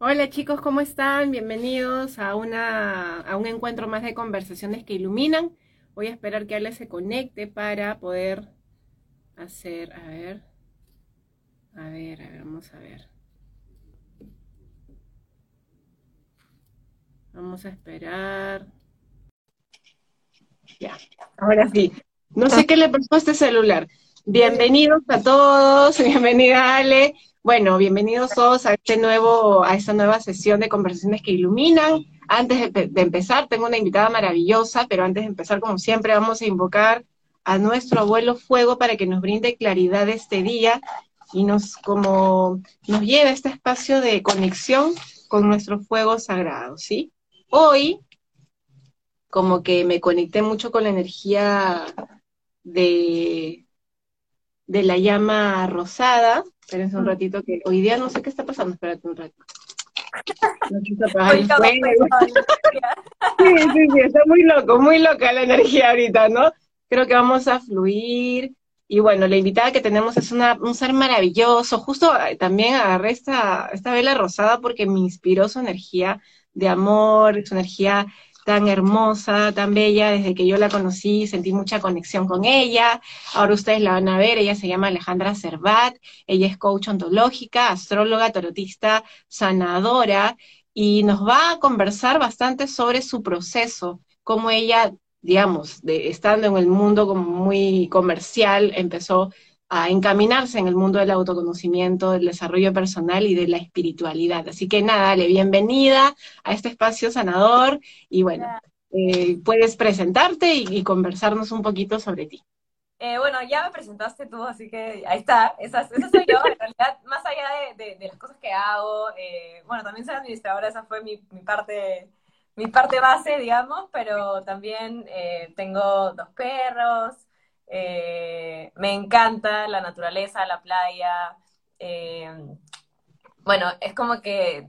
Hola chicos, ¿cómo están? Bienvenidos a, una, a un encuentro más de conversaciones que iluminan. Voy a esperar que Ale se conecte para poder hacer, a ver, a ver, a ver, vamos a ver. Vamos a esperar. Ya, ahora sí. No sé qué le pasó a este celular. Bienvenidos a todos, bienvenida Ale. Bueno, bienvenidos todos a este nuevo, a esta nueva sesión de conversaciones que iluminan. Antes de, empezar, tengo una invitada maravillosa, pero antes de empezar, como siempre, vamos a invocar a nuestro abuelo fuego para que nos brinde claridad este día y nos como nos lleve a este espacio de conexión con nuestro fuego sagrado, ¿sí? Hoy, como que me conecté mucho con la energía de, de la llama rosada, Espérense un mm. ratito que hoy día no sé qué está pasando, espérate un rato. No sí, sí, sí, está muy loco, muy loca la energía ahorita, ¿no? Creo que vamos a fluir. Y bueno, la invitada que tenemos es una, un ser maravilloso. Justo eh, también agarré esta, esta vela rosada porque me inspiró su energía de amor, su energía tan hermosa, tan bella, desde que yo la conocí sentí mucha conexión con ella, ahora ustedes la van a ver, ella se llama Alejandra Cervat, ella es coach ontológica, astróloga, tarotista, sanadora, y nos va a conversar bastante sobre su proceso, cómo ella, digamos, estando en el mundo como muy comercial, empezó a encaminarse en el mundo del autoconocimiento, del desarrollo personal y de la espiritualidad. Así que nada, dale, bienvenida a este espacio sanador y bueno, eh, puedes presentarte y, conversarnos un poquito sobre ti. Eh, bueno, ya me presentaste tú, así que ahí está, esa, soy yo, en realidad, más allá de, las cosas que hago, eh, bueno, también soy administradora, esa fue mi, parte mi parte base, digamos, pero también tengo dos perros, eh, me encanta la naturaleza, la playa. Eh, bueno, es como que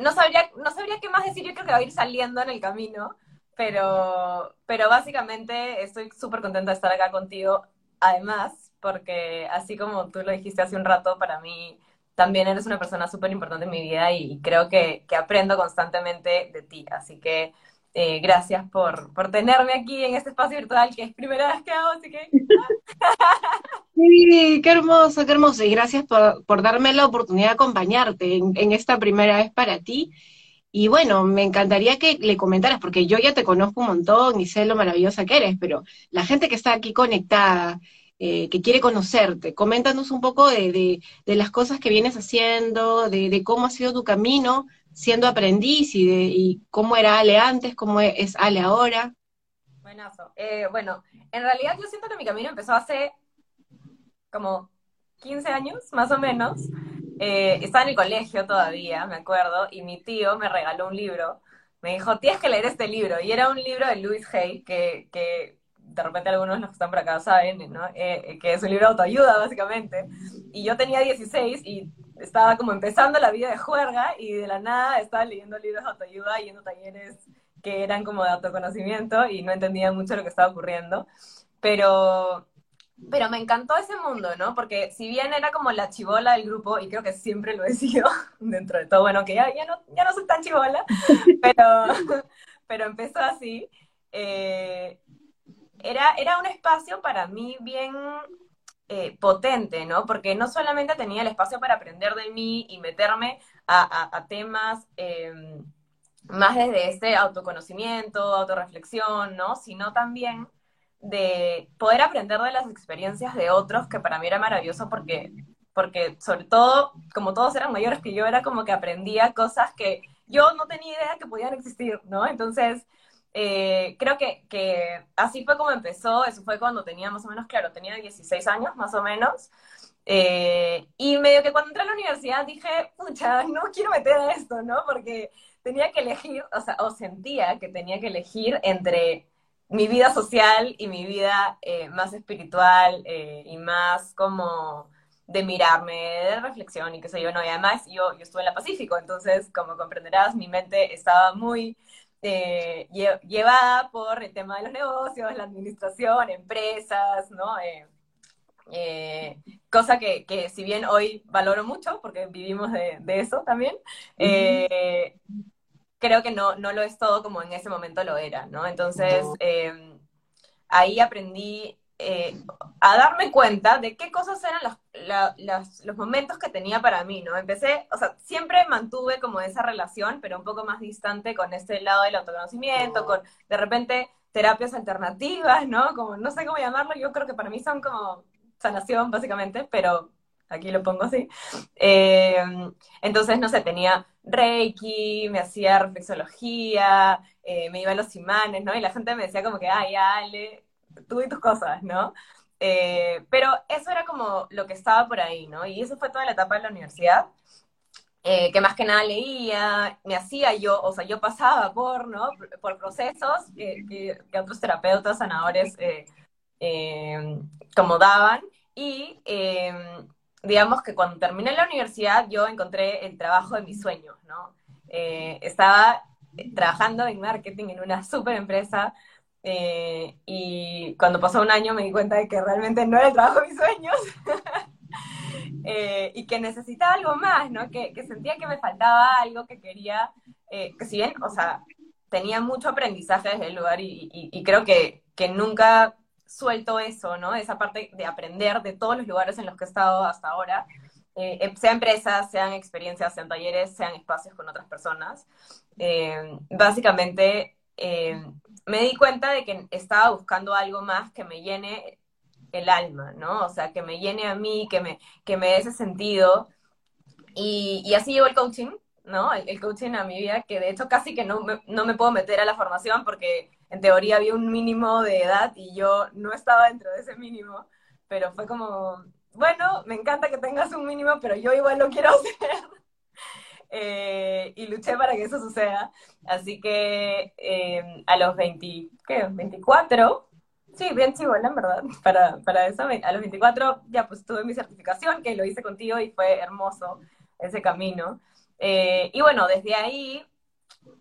no sabría, no sabría qué más decir, yo creo que va a ir saliendo en el camino, pero, pero básicamente estoy súper contenta de estar acá contigo, además, porque así como tú lo dijiste hace un rato, para mí también eres una persona súper importante en mi vida y creo que, que aprendo constantemente de ti, así que eh, gracias por, por tenerme aquí en este espacio virtual, que es primera vez que hago, así que... Sí, qué hermoso, qué hermoso. Y gracias por, por darme la oportunidad de acompañarte en, esta primera vez para ti. Y bueno, me encantaría que le comentaras, porque yo ya te conozco un montón y sé lo maravillosa que eres, pero la gente que está aquí conectada, eh, que quiere conocerte, coméntanos un poco de, de, de, las cosas que vienes haciendo, de, de cómo ha sido tu camino siendo aprendiz y, de, cómo era Ale antes, cómo es Ale ahora. Buenazo. Eh, bueno, en realidad yo siento que mi camino empezó hace como 15 años, más o menos. Eh, estaba en el colegio todavía, me acuerdo, y mi tío me regaló un libro. Me dijo, tienes que leer este libro. Y era un libro de Louis Hay, que, que de repente algunos los que están por acá saben, ¿no? Eh, que es un libro de autoayuda, básicamente. Y yo tenía 16 y estaba como empezando la vida de juerga y de la nada estaba leyendo libros de autoayuda, yendo talleres que eran como de autoconocimiento y no entendía mucho lo que estaba ocurriendo. Pero, pero me encantó ese mundo, ¿no? Porque si bien era como la chivola del grupo, y creo que siempre lo he sido, dentro de todo, bueno, que ya, ya, no, ya no soy tan chivola, pero, pero empezó así, eh, era, era un espacio para mí bien eh, potente, ¿no? Porque no solamente tenía el espacio para aprender de mí y meterme a, temas em, más desde este autoconocimiento, autorreflexión, ¿no? Sino también de poder aprender de las experiencias de otros, que para mí era maravilloso porque, porque sobre todo, como todos eran mayores que yo, era como que aprendía cosas que yo no tenía idea que podían existir, ¿no? Entonces, eh, creo que, así fue como empezó, eso fue cuando tenía más o menos, claro, tenía 16 años más o menos, eh, y medio que cuando entré a la universidad dije, pucha, no quiero meter a esto, ¿no? Porque tenía que elegir, o sea, o sentía que tenía que elegir entre mi vida social y mi vida eh, más espiritual y más como de mirarme, de reflexión y qué sé yo, no, y además yo, yo estuve en la Pacífico, entonces, como comprenderás, mi mente estaba muy eh, llevada por el tema de los negocios, la administración, empresas, ¿no? Eh, Eh, cosa que, que, si bien hoy valoro mucho, porque vivimos de, de eso también, eh, creo que no, no lo es todo como en ese momento lo era, ¿no? Entonces, ahí aprendí eh, a darme cuenta de qué cosas eran los, los momentos que tenía para mí, ¿no? Empecé, o sea, siempre mantuve como esa relación, pero un poco más distante con este lado del autoconocimiento, con de repente terapias alternativas, ¿no? Como no sé cómo llamarlo, yo creo que para mí son como sanación, básicamente, pero aquí lo pongo así. Eh, entonces, no sé, tenía Reiki, me hacía reflexología, eh, me iba a los imanes, ¿no? Y la gente me decía como que, ay, Ale, tú y tus cosas, ¿no? Eh, pero eso era como lo que estaba por ahí, ¿no? Y eso fue toda la etapa de la universidad. que más que nada leía, me hacía yo, o sea, yo pasaba por, ¿no? Por procesos que, otros terapeutas, sanadores, como daban, y digamos que cuando terminé la universidad yo encontré el trabajo de mis sueños, ¿no? Eh, estaba trabajando en marketing en una super empresa eh, y cuando pasó un año me di cuenta de que realmente no era el trabajo de mis sueños eh, y que necesitaba algo más, ¿no? Que, sentía que me faltaba algo que quería, que si bien, o sea, tenía mucho aprendizaje desde el lugar y, creo que, que nunca suelto eso, ¿no? Esa parte de aprender de todos los lugares en los que he estado hasta ahora, eh, eh, sea empresas, sean experiencias, sean talleres, sean espacios con otras personas. Eh, me di cuenta de que estaba buscando algo más que me llene el alma, ¿no? O sea, que me llene a mí, que me, que me dé ese sentido. Y, y así llevo el coaching, ¿no? El, coaching a mi vida, que de hecho casi que no me, no me puedo meter a la formación porque en teoría había un mínimo de edad y yo no estaba dentro de ese mínimo, pero fue como, bueno, me encanta que tengas un mínimo, pero yo igual lo quiero hacer. Eh, y luché para que eso suceda. Así que eh, a los 20, ¿qué? 24, sí, bien chivola, en verdad, para, para eso. A los 24 ya pues tuve mi certificación, que lo hice contigo y fue hermoso ese camino. Eh, y bueno, desde ahí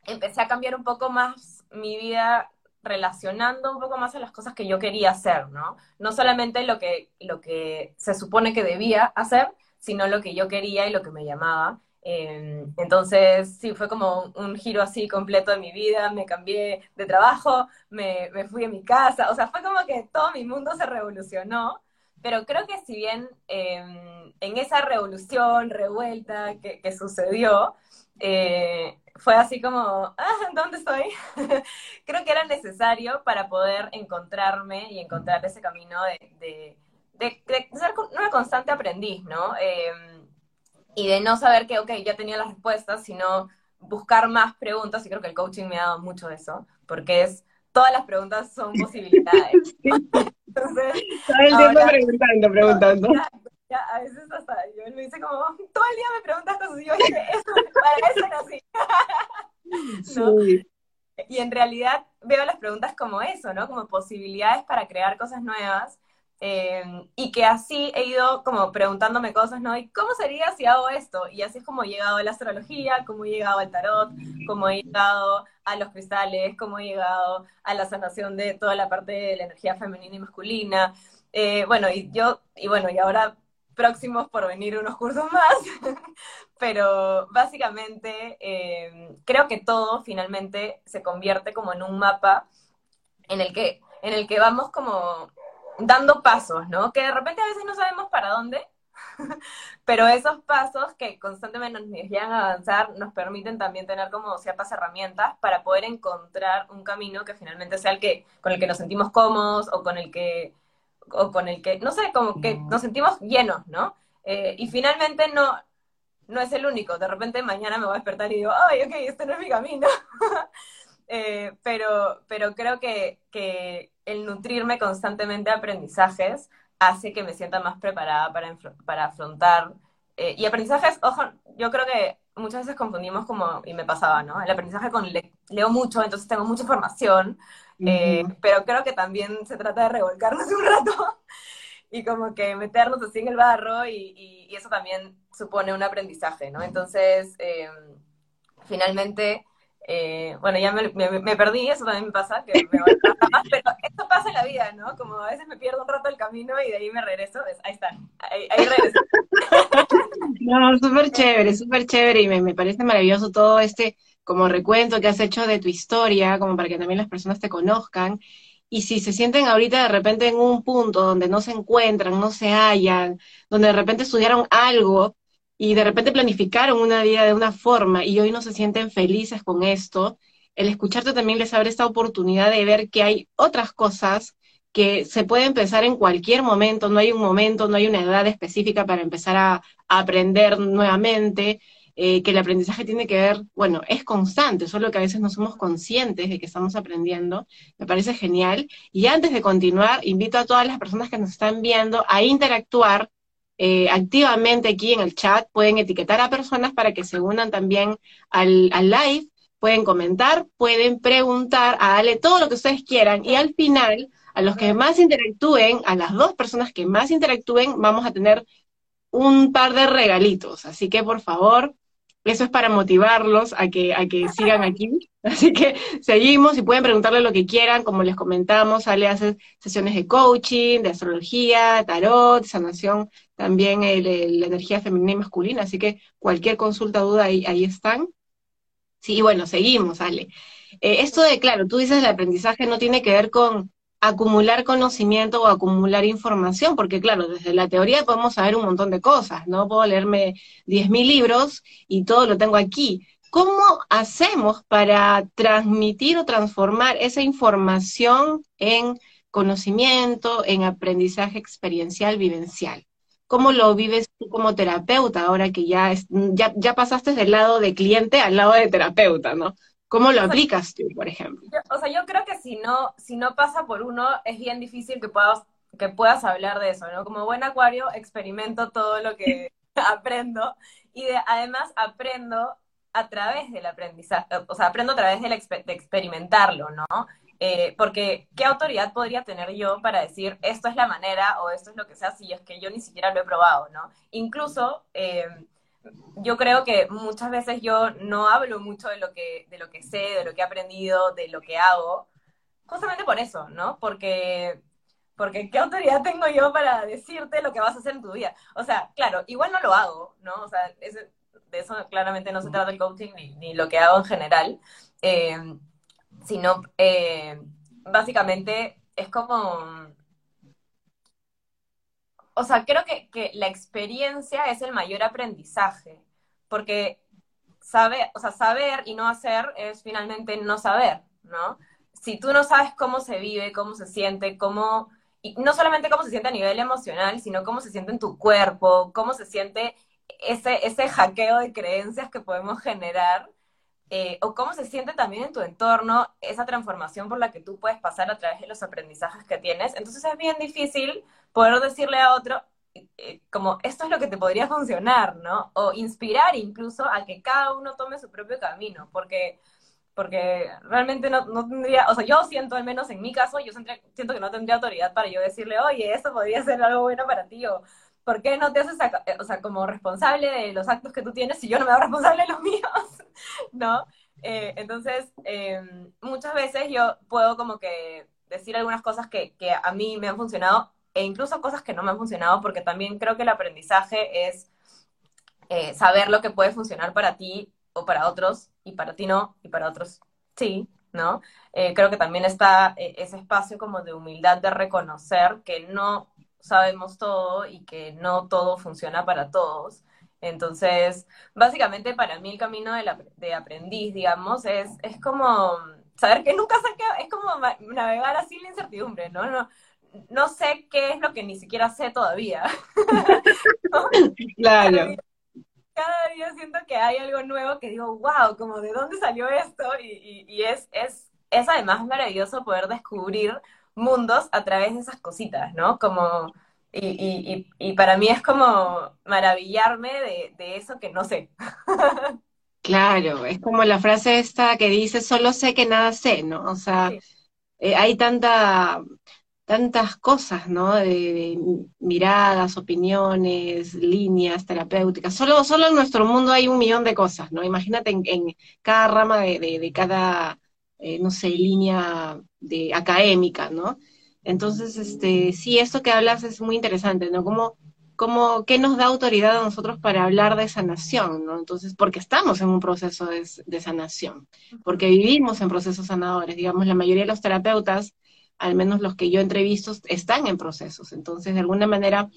empecé a cambiar un poco más mi vida relacionando un poco más a las cosas que yo quería hacer, ¿no? No solamente lo que, lo que se supone que debía hacer, sino lo que yo quería y lo que me llamaba. Em, entonces, sí, fue como un, giro así completo de mi vida, me cambié de trabajo, me, me, fui a mi casa, o sea, fue como que todo mi mundo se revolucionó, pero creo que si bien em, en esa revolución, revuelta que, que sucedió, eh, fue así como, ah, ¿dónde estoy? Creo que era necesario para poder encontrarme y encontrar ese camino de, ser una constante aprendiz, ¿no? Em, y de no saber que, ok, ya tenía las respuestas, sino buscar más preguntas, y creo que el coaching me ha dado mucho de eso, porque es, todas las preguntas son posibilidades. Entonces, Todo el tiempo preguntando, preguntando ya a veces hasta yo me dice como, todo el día me preguntas cosas y yo dije, eso, para eso nací. Sí. Y en realidad veo las preguntas como eso, ¿no? Como posibilidades para crear cosas nuevas. Em, y que así he ido como preguntándome cosas, ¿no? ¿Y cómo sería si hago esto? Y así es como he llegado a la astrología, como he llegado al tarot, como he llegado a los cristales, como he llegado a la sanación de toda la parte de la energía femenina y masculina. Eh, bueno, y yo, y bueno, y ahora próximos por venir unos cursos más, pero básicamente eh, creo que todo finalmente se convierte como en un mapa en el que, en el que vamos como dando pasos, ¿no? Que de repente a veces no sabemos para dónde, pero esos pasos que constantemente nos llevan a avanzar nos permiten también tener como ciertas herramientas para poder encontrar un camino que finalmente sea el que, con el que nos sentimos cómodos o con el que o con el que, no sé, como que nos sentimos llenos, ¿no? Eh, y finalmente no, no es el único. De repente mañana me voy a despertar y digo, ay, ok, este no es mi camino. Eh, pero, pero creo que, que, el nutrirme constantemente de aprendizajes hace que me sienta más preparada para, para afrontar. Eh, y aprendizajes, ojo, yo creo que muchas veces confundimos como, y me pasaba, ¿no? El aprendizaje con leo mucho, entonces tengo mucha información, eh, pero creo que también se trata de revolcarnos un rato y como que meternos así en el barro y, eso también supone un aprendizaje, ¿no? Entonces, em, finalmente, eh, bueno, ya me, perdí, eso también me pasa, que me más, pero esto pasa en la vida, ¿no? Como a veces me pierdo un rato el camino y de ahí me regreso, ahí está, ahí, ahí regreso. no, súper chévere, súper chévere y me, me parece maravilloso todo este como recuento que has hecho de tu historia, como para que también las personas te conozcan. Y si se sienten ahorita de repente en un punto donde no se encuentran, no se hallan, donde de repente estudiaron algo y de repente planificaron una vida de una forma y hoy no se sienten felices con esto, el escucharte también les abre esta oportunidad de ver que hay otras cosas que se pueden empezar en cualquier momento, no hay un momento, no hay una edad específica para empezar a, aprender nuevamente, eh, que el aprendizaje tiene que ver, bueno, es constante, solo que a veces no somos conscientes de que estamos aprendiendo, me parece genial. Y antes de continuar, invito a todas las personas que nos están viendo a interactuar eh, activamente aquí en el chat, pueden etiquetar a personas para que se unan también al, al live, pueden comentar, pueden preguntar a Ale todo lo que ustedes quieran y al final, a los que más interactúen, a las dos personas que más interactúen, vamos a tener un par de regalitos. Así que por favor, eso es para motivarlos a que, a que sigan aquí. Así que seguimos y pueden preguntarle lo que quieran, como les comentamos, Ale hace sesiones de coaching, de astrología, tarot, sanación, también la energía femenina y masculina, así que cualquier consulta, duda, ahí, ahí están. Sí, bueno, seguimos, Ale. Eh, esto de, claro, tú dices el aprendizaje no tiene que ver con acumular conocimiento o acumular información, porque claro, desde la teoría podemos saber un montón de cosas, ¿no? Puedo leerme 10.000 libros y todo lo tengo aquí. ¿Cómo hacemos para transmitir o transformar esa información en conocimiento, en aprendizaje experiencial, vivencial? ¿Cómo lo vives tú como terapeuta ahora que ya, ya, ya pasaste del lado de cliente al lado de terapeuta, ¿no? ¿Cómo lo aplicas tú, por ejemplo? o sea, yo creo que si no, si no pasa por uno, es bien difícil que puedas, que puedas hablar de eso, ¿no? Como buen acuario, experimento todo lo que aprendo y además aprendo a través del aprendizaje, o sea, aprendo a través de, de experimentarlo, ¿no? Eh, porque, ¿qué autoridad podría tener yo para decir esto es la manera o esto es lo que sea si es que yo ni siquiera lo he probado, ¿no? Incluso, eh, yo creo que muchas veces yo no hablo mucho de lo que, de lo que sé, de lo que he aprendido, de lo que hago, justamente por eso, ¿no? Porque, porque ¿qué autoridad tengo yo para decirte lo que vas a hacer en tu vida? O sea, claro, igual no lo hago, ¿no? O sea, de eso claramente no se trata el coaching ni, lo que hago en general, eh, sino eh, básicamente es como o sea, creo que, la experiencia es el mayor aprendizaje, porque saber, o sea, saber y no hacer es finalmente no saber, ¿no? Si tú no sabes cómo se vive, cómo se siente, cómo, y no solamente cómo se siente a nivel emocional, sino cómo se siente en tu cuerpo, cómo se siente ese, ese hackeo de creencias que podemos generar, eh, o cómo se siente también en tu entorno esa transformación por la que tú puedes pasar a través de los aprendizajes que tienes. Entonces es bien difícil poder decirle a otro, eh, como esto es lo que te podría funcionar, ¿no? O inspirar incluso a que cada uno tome su propio camino, porque, porque realmente no, no tendría, o sea, yo siento, al menos en mi caso, yo siento que no tendría autoridad para yo decirle, oye, esto podría ser algo bueno para ti, ¿por qué no te haces, o sea, como responsable de los actos que tú tienes si yo no me hago responsable de los míos? ¿No? Eh, entonces, em, muchas veces yo puedo como que decir algunas cosas que, que, a mí me han funcionado e incluso cosas que no me han funcionado porque también creo que el aprendizaje es eh, saber lo que puede funcionar para ti o para otros y para ti no y para otros sí, ¿no? Eh, creo que también está ese espacio como de humildad de reconocer que no sabemos todo y que no todo funciona para todos. Entonces, básicamente para mí el camino de, la, de aprendiz, digamos, es, es como saber que nunca sé qué, es como navegar así la incertidumbre, ¿no? No, no sé qué es lo que ni siquiera sé todavía. Claro. Cada día, siento que hay algo nuevo que digo, wow, como de dónde salió esto, y, y, es, es, es además maravilloso poder descubrir mundos a través de esas cositas, ¿no? Como, y, y, para mí es como maravillarme de, eso que no sé. Claro, es como la frase esta que dice, solo sé que nada sé, ¿no? O sea, eh, hay tanta, tantas cosas, ¿no? De, miradas, opiniones, líneas terapéuticas. Solo, solo en nuestro mundo hay un millón de cosas, ¿no? Imagínate en, cada rama de, de cada, eh, no sé, línea de académica, ¿no? Entonces, este, sí, esto que hablas es muy interesante, ¿no? Como como qué nos da autoridad a nosotros para hablar de sanación, ¿no? Entonces, porque estamos en un proceso de, sanación, porque vivimos en procesos sanadores, digamos, la mayoría de los terapeutas, al menos los que yo entrevisto, están en procesos, entonces, de alguna manera,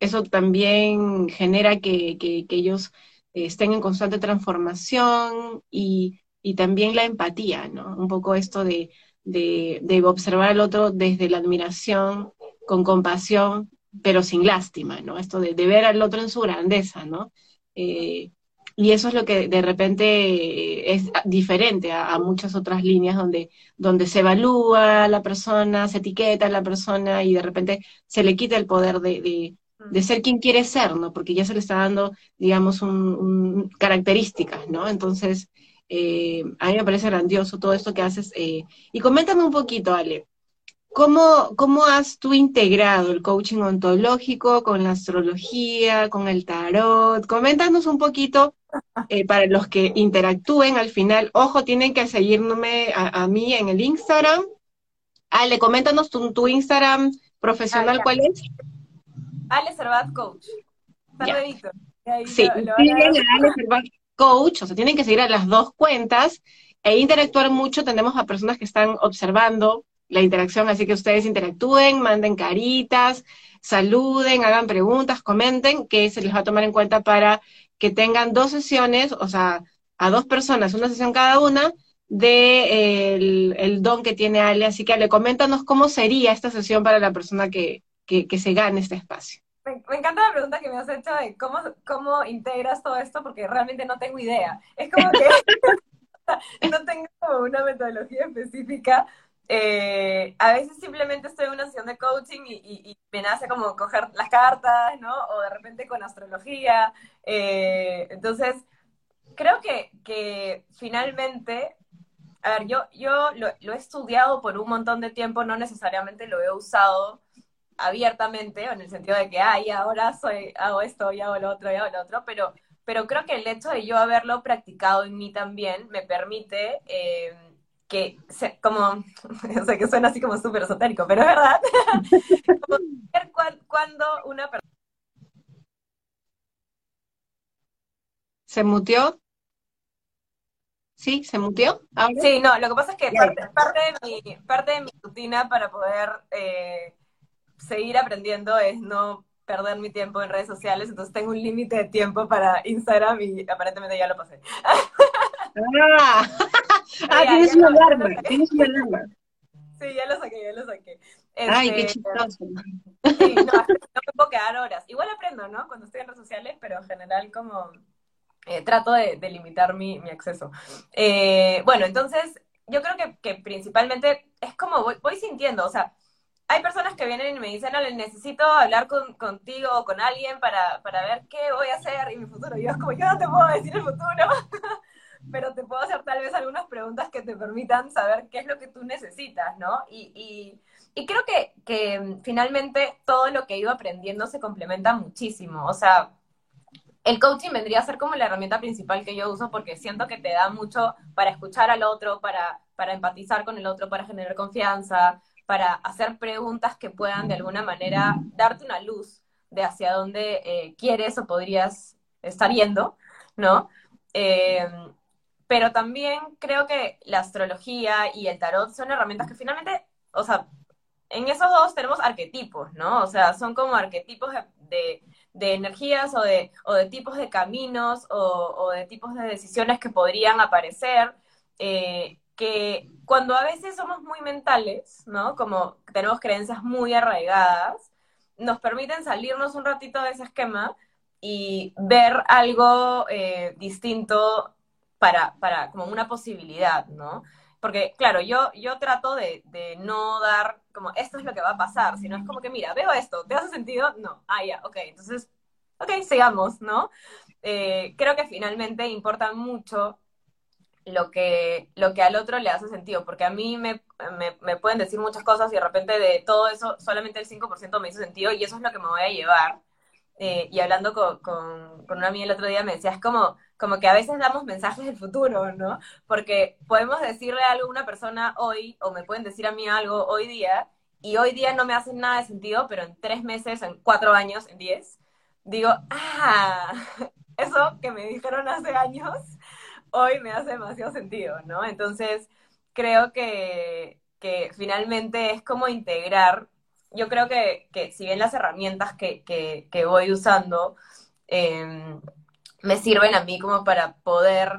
eso también genera que, ellos estén en constante transformación y, también la empatía, ¿no? Un poco esto de, de observar al otro desde la admiración, con compasión, pero sin lástima, ¿no? Esto de, ver al otro en su grandeza, ¿no? Eh, y eso es lo que de repente es diferente a, muchas otras líneas donde, donde se evalúa a la persona, se etiqueta a la persona y de repente se le quita el poder de, ser quien quiere ser, ¿no? Porque ya se le está dando, digamos, un, características, ¿no? Entonces, eh, a mí me parece grandioso todo esto que haces. Eh, y coméntame un poquito, Ale, ¿Cómo, ¿Cómo has tú integrado el coaching ontológico con la astrología, con el tarot? Coméntanos un poquito eh, para los que interactúen al final. Ojo, tienen que seguirme a, mí en el Instagram. Ale, coméntanos tu, tu Instagram profesional, ¿cuál es? Ale Servat Coach. Sí, Ale Servat Coach, o sea, tienen que seguir a las dos cuentas e interactuar mucho. Tenemos a personas que están observando la interacción, así que ustedes interactúen, manden caritas, saluden, hagan preguntas, comenten, que se les va a tomar en cuenta para que tengan dos sesiones, o sea, a dos personas, una sesión cada una, de el, don que tiene Ale. Así que Ale, coméntanos cómo sería esta sesión para la persona que, que, se gane este espacio. Me, encanta la pregunta que me has hecho de cómo, cómo integras todo esto, porque realmente no tengo idea. Es como que no tengo una metodología específica, eh, a veces simplemente estoy en una sesión de coaching y, me nace como coger las cartas, ¿no? O de repente con astrología. Eh, entonces, creo que, que, finalmente, a ver, yo, yo lo, he estudiado por un montón de tiempo, no necesariamente lo he usado abiertamente, en el sentido de que, ay, ahora soy, hago esto, y hago lo otro, y hago lo otro, pero, pero creo que el hecho de yo haberlo practicado en mí también me permite... Eh, que, como, sé que suena así como súper esotérico, pero es verdad, como ver cuando una persona... ¿Se mutió? ¿Sí? ¿Se mutió? Sí, no, lo que pasa es que parte, de, mi, parte de mi rutina para poder eh, seguir aprendiendo es no perder mi tiempo en redes sociales, entonces tengo un límite de tiempo para Instagram y aparentemente ya lo pasé. Ah, ah tienes una alarma, tienes una alarma. Sí, ya lo saqué, ya lo saqué. Ay, qué este, chistoso. Sí, no, no me puedo quedar horas. Igual aprendo, ¿no? Cuando estoy en redes sociales, pero en general como eh, trato de, de, limitar mi, mi acceso. Eh, bueno, entonces yo creo que, que principalmente es como voy, voy, sintiendo, o sea, hay personas que vienen y me dicen, no, necesito hablar con, contigo o con alguien para, para ver qué voy a hacer en mi futuro. Y yo es como, yo no te puedo decir el futuro. pero te puedo hacer tal vez algunas preguntas que te permitan saber qué es lo que tú necesitas, ¿no? Y, creo que, que, finalmente todo lo que he ido aprendiendo se complementa muchísimo. O sea, el coaching vendría a ser como la herramienta principal que yo uso porque siento que te da mucho para escuchar al otro, para, para empatizar con el otro, para generar confianza, para hacer preguntas que puedan de alguna manera darte una luz de hacia dónde eh, quieres o podrías estar yendo, ¿no? Eh, pero también creo que la astrología y el tarot son herramientas que finalmente, o sea, en esos dos tenemos arquetipos, ¿no? O sea, son como arquetipos de, de, energías o de, o de tipos de caminos o, de tipos de decisiones que podrían aparecer, eh, que cuando a veces somos muy mentales, ¿no? Como tenemos creencias muy arraigadas, nos permiten salirnos un ratito de ese esquema y ver algo eh, distinto para, para como una posibilidad, ¿no? Porque, claro, yo, yo trato de, no dar como esto es lo que va a pasar, sino es como que, mira, veo esto, ¿te hace sentido? No, ah, ya, ok, entonces, ok, sigamos, ¿no? Eh, creo que finalmente importa mucho lo que, lo que al otro le hace sentido, porque a mí me, me, me pueden decir muchas cosas y de repente de todo eso solamente el 5% me hizo sentido y eso es lo que me voy a llevar. Eh, y hablando con, con, con, una amiga el otro día me decía, es como, como que a veces damos mensajes del futuro, ¿no? Porque podemos decirle algo a una persona hoy, o me pueden decir a mí algo hoy día, y hoy día no me hace nada de sentido, pero en tres meses, en cuatro años, en diez, digo, ah, eso que me dijeron hace años, hoy me hace demasiado sentido, ¿no? Entonces, creo que, que finalmente es como integrar, yo creo que, que si bien las herramientas que, que, voy usando em, me sirven a mí como para poder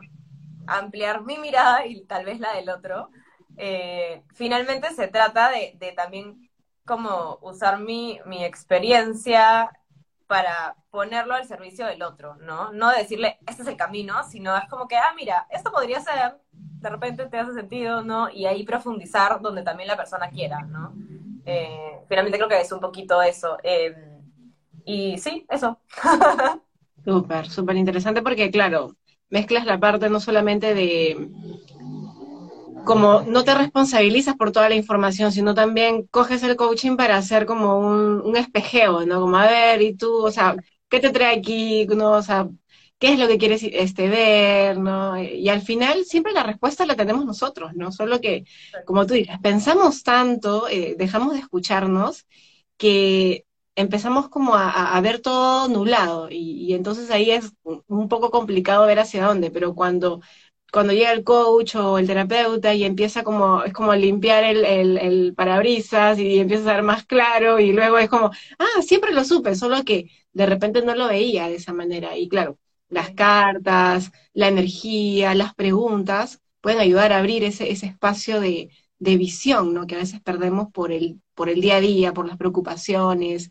ampliar mi mirada y tal vez la del otro, eh, finalmente se trata de, de, también como usar mi, mi experiencia para ponerlo al servicio del otro, ¿no? No decirle, este es el camino, sino es como que, ah, mira, esto podría ser, de repente te hace sentido, ¿no? Y ahí profundizar donde también la persona quiera, ¿no? Eh, finalmente creo que es un poquito eso. Em, y sí, eso. Súper, súper interesante porque, claro, mezclas la parte no solamente de como no te responsabilizas por toda la información, sino también coges el coaching para hacer como un, espejeo, ¿no? Como, a ver, y tú, o sea, ¿qué te trae aquí? ¿No? O sea, ¿qué es lo que quieres este, ver? ¿no? Y al final siempre la respuesta la tenemos nosotros, ¿no? Solo que, como tú dices, pensamos tanto, eh, dejamos de escucharnos, que empezamos como a, ver todo nublado y, y, entonces ahí es un poco complicado ver hacia dónde, pero cuando cuando llega el coach o el terapeuta y empieza como, es como limpiar el, el, parabrisas y empieza a ser más claro y luego es como, ah, siempre lo supe, solo que de repente no lo veía de esa manera. Y claro, las cartas, la energía, las preguntas pueden ayudar a abrir ese, ese espacio de, de visión, ¿no? Que a veces perdemos por el, por el día a día, por las preocupaciones.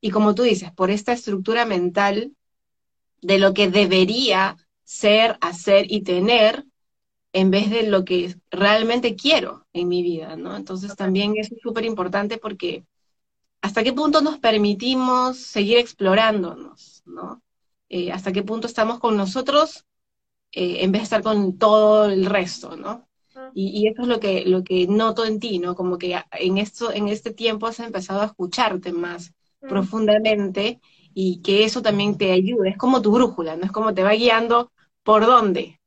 Y como tú dices, por esta estructura mental de lo que debería ser, hacer y tener en vez de lo que realmente quiero en mi vida, ¿no? Entonces también es súper importante porque hasta qué punto nos permitimos seguir explorándonos, ¿no? Eh, hasta qué punto estamos con nosotros eh, en vez de estar con todo el resto, ¿no? Y, y, eso es lo que, lo que noto en ti, ¿no? Como que en, esto, en este tiempo has empezado a escucharte más profundamente y que eso también te ayude, es como tu brújula, ¿no? Es como te va guiando por dónde.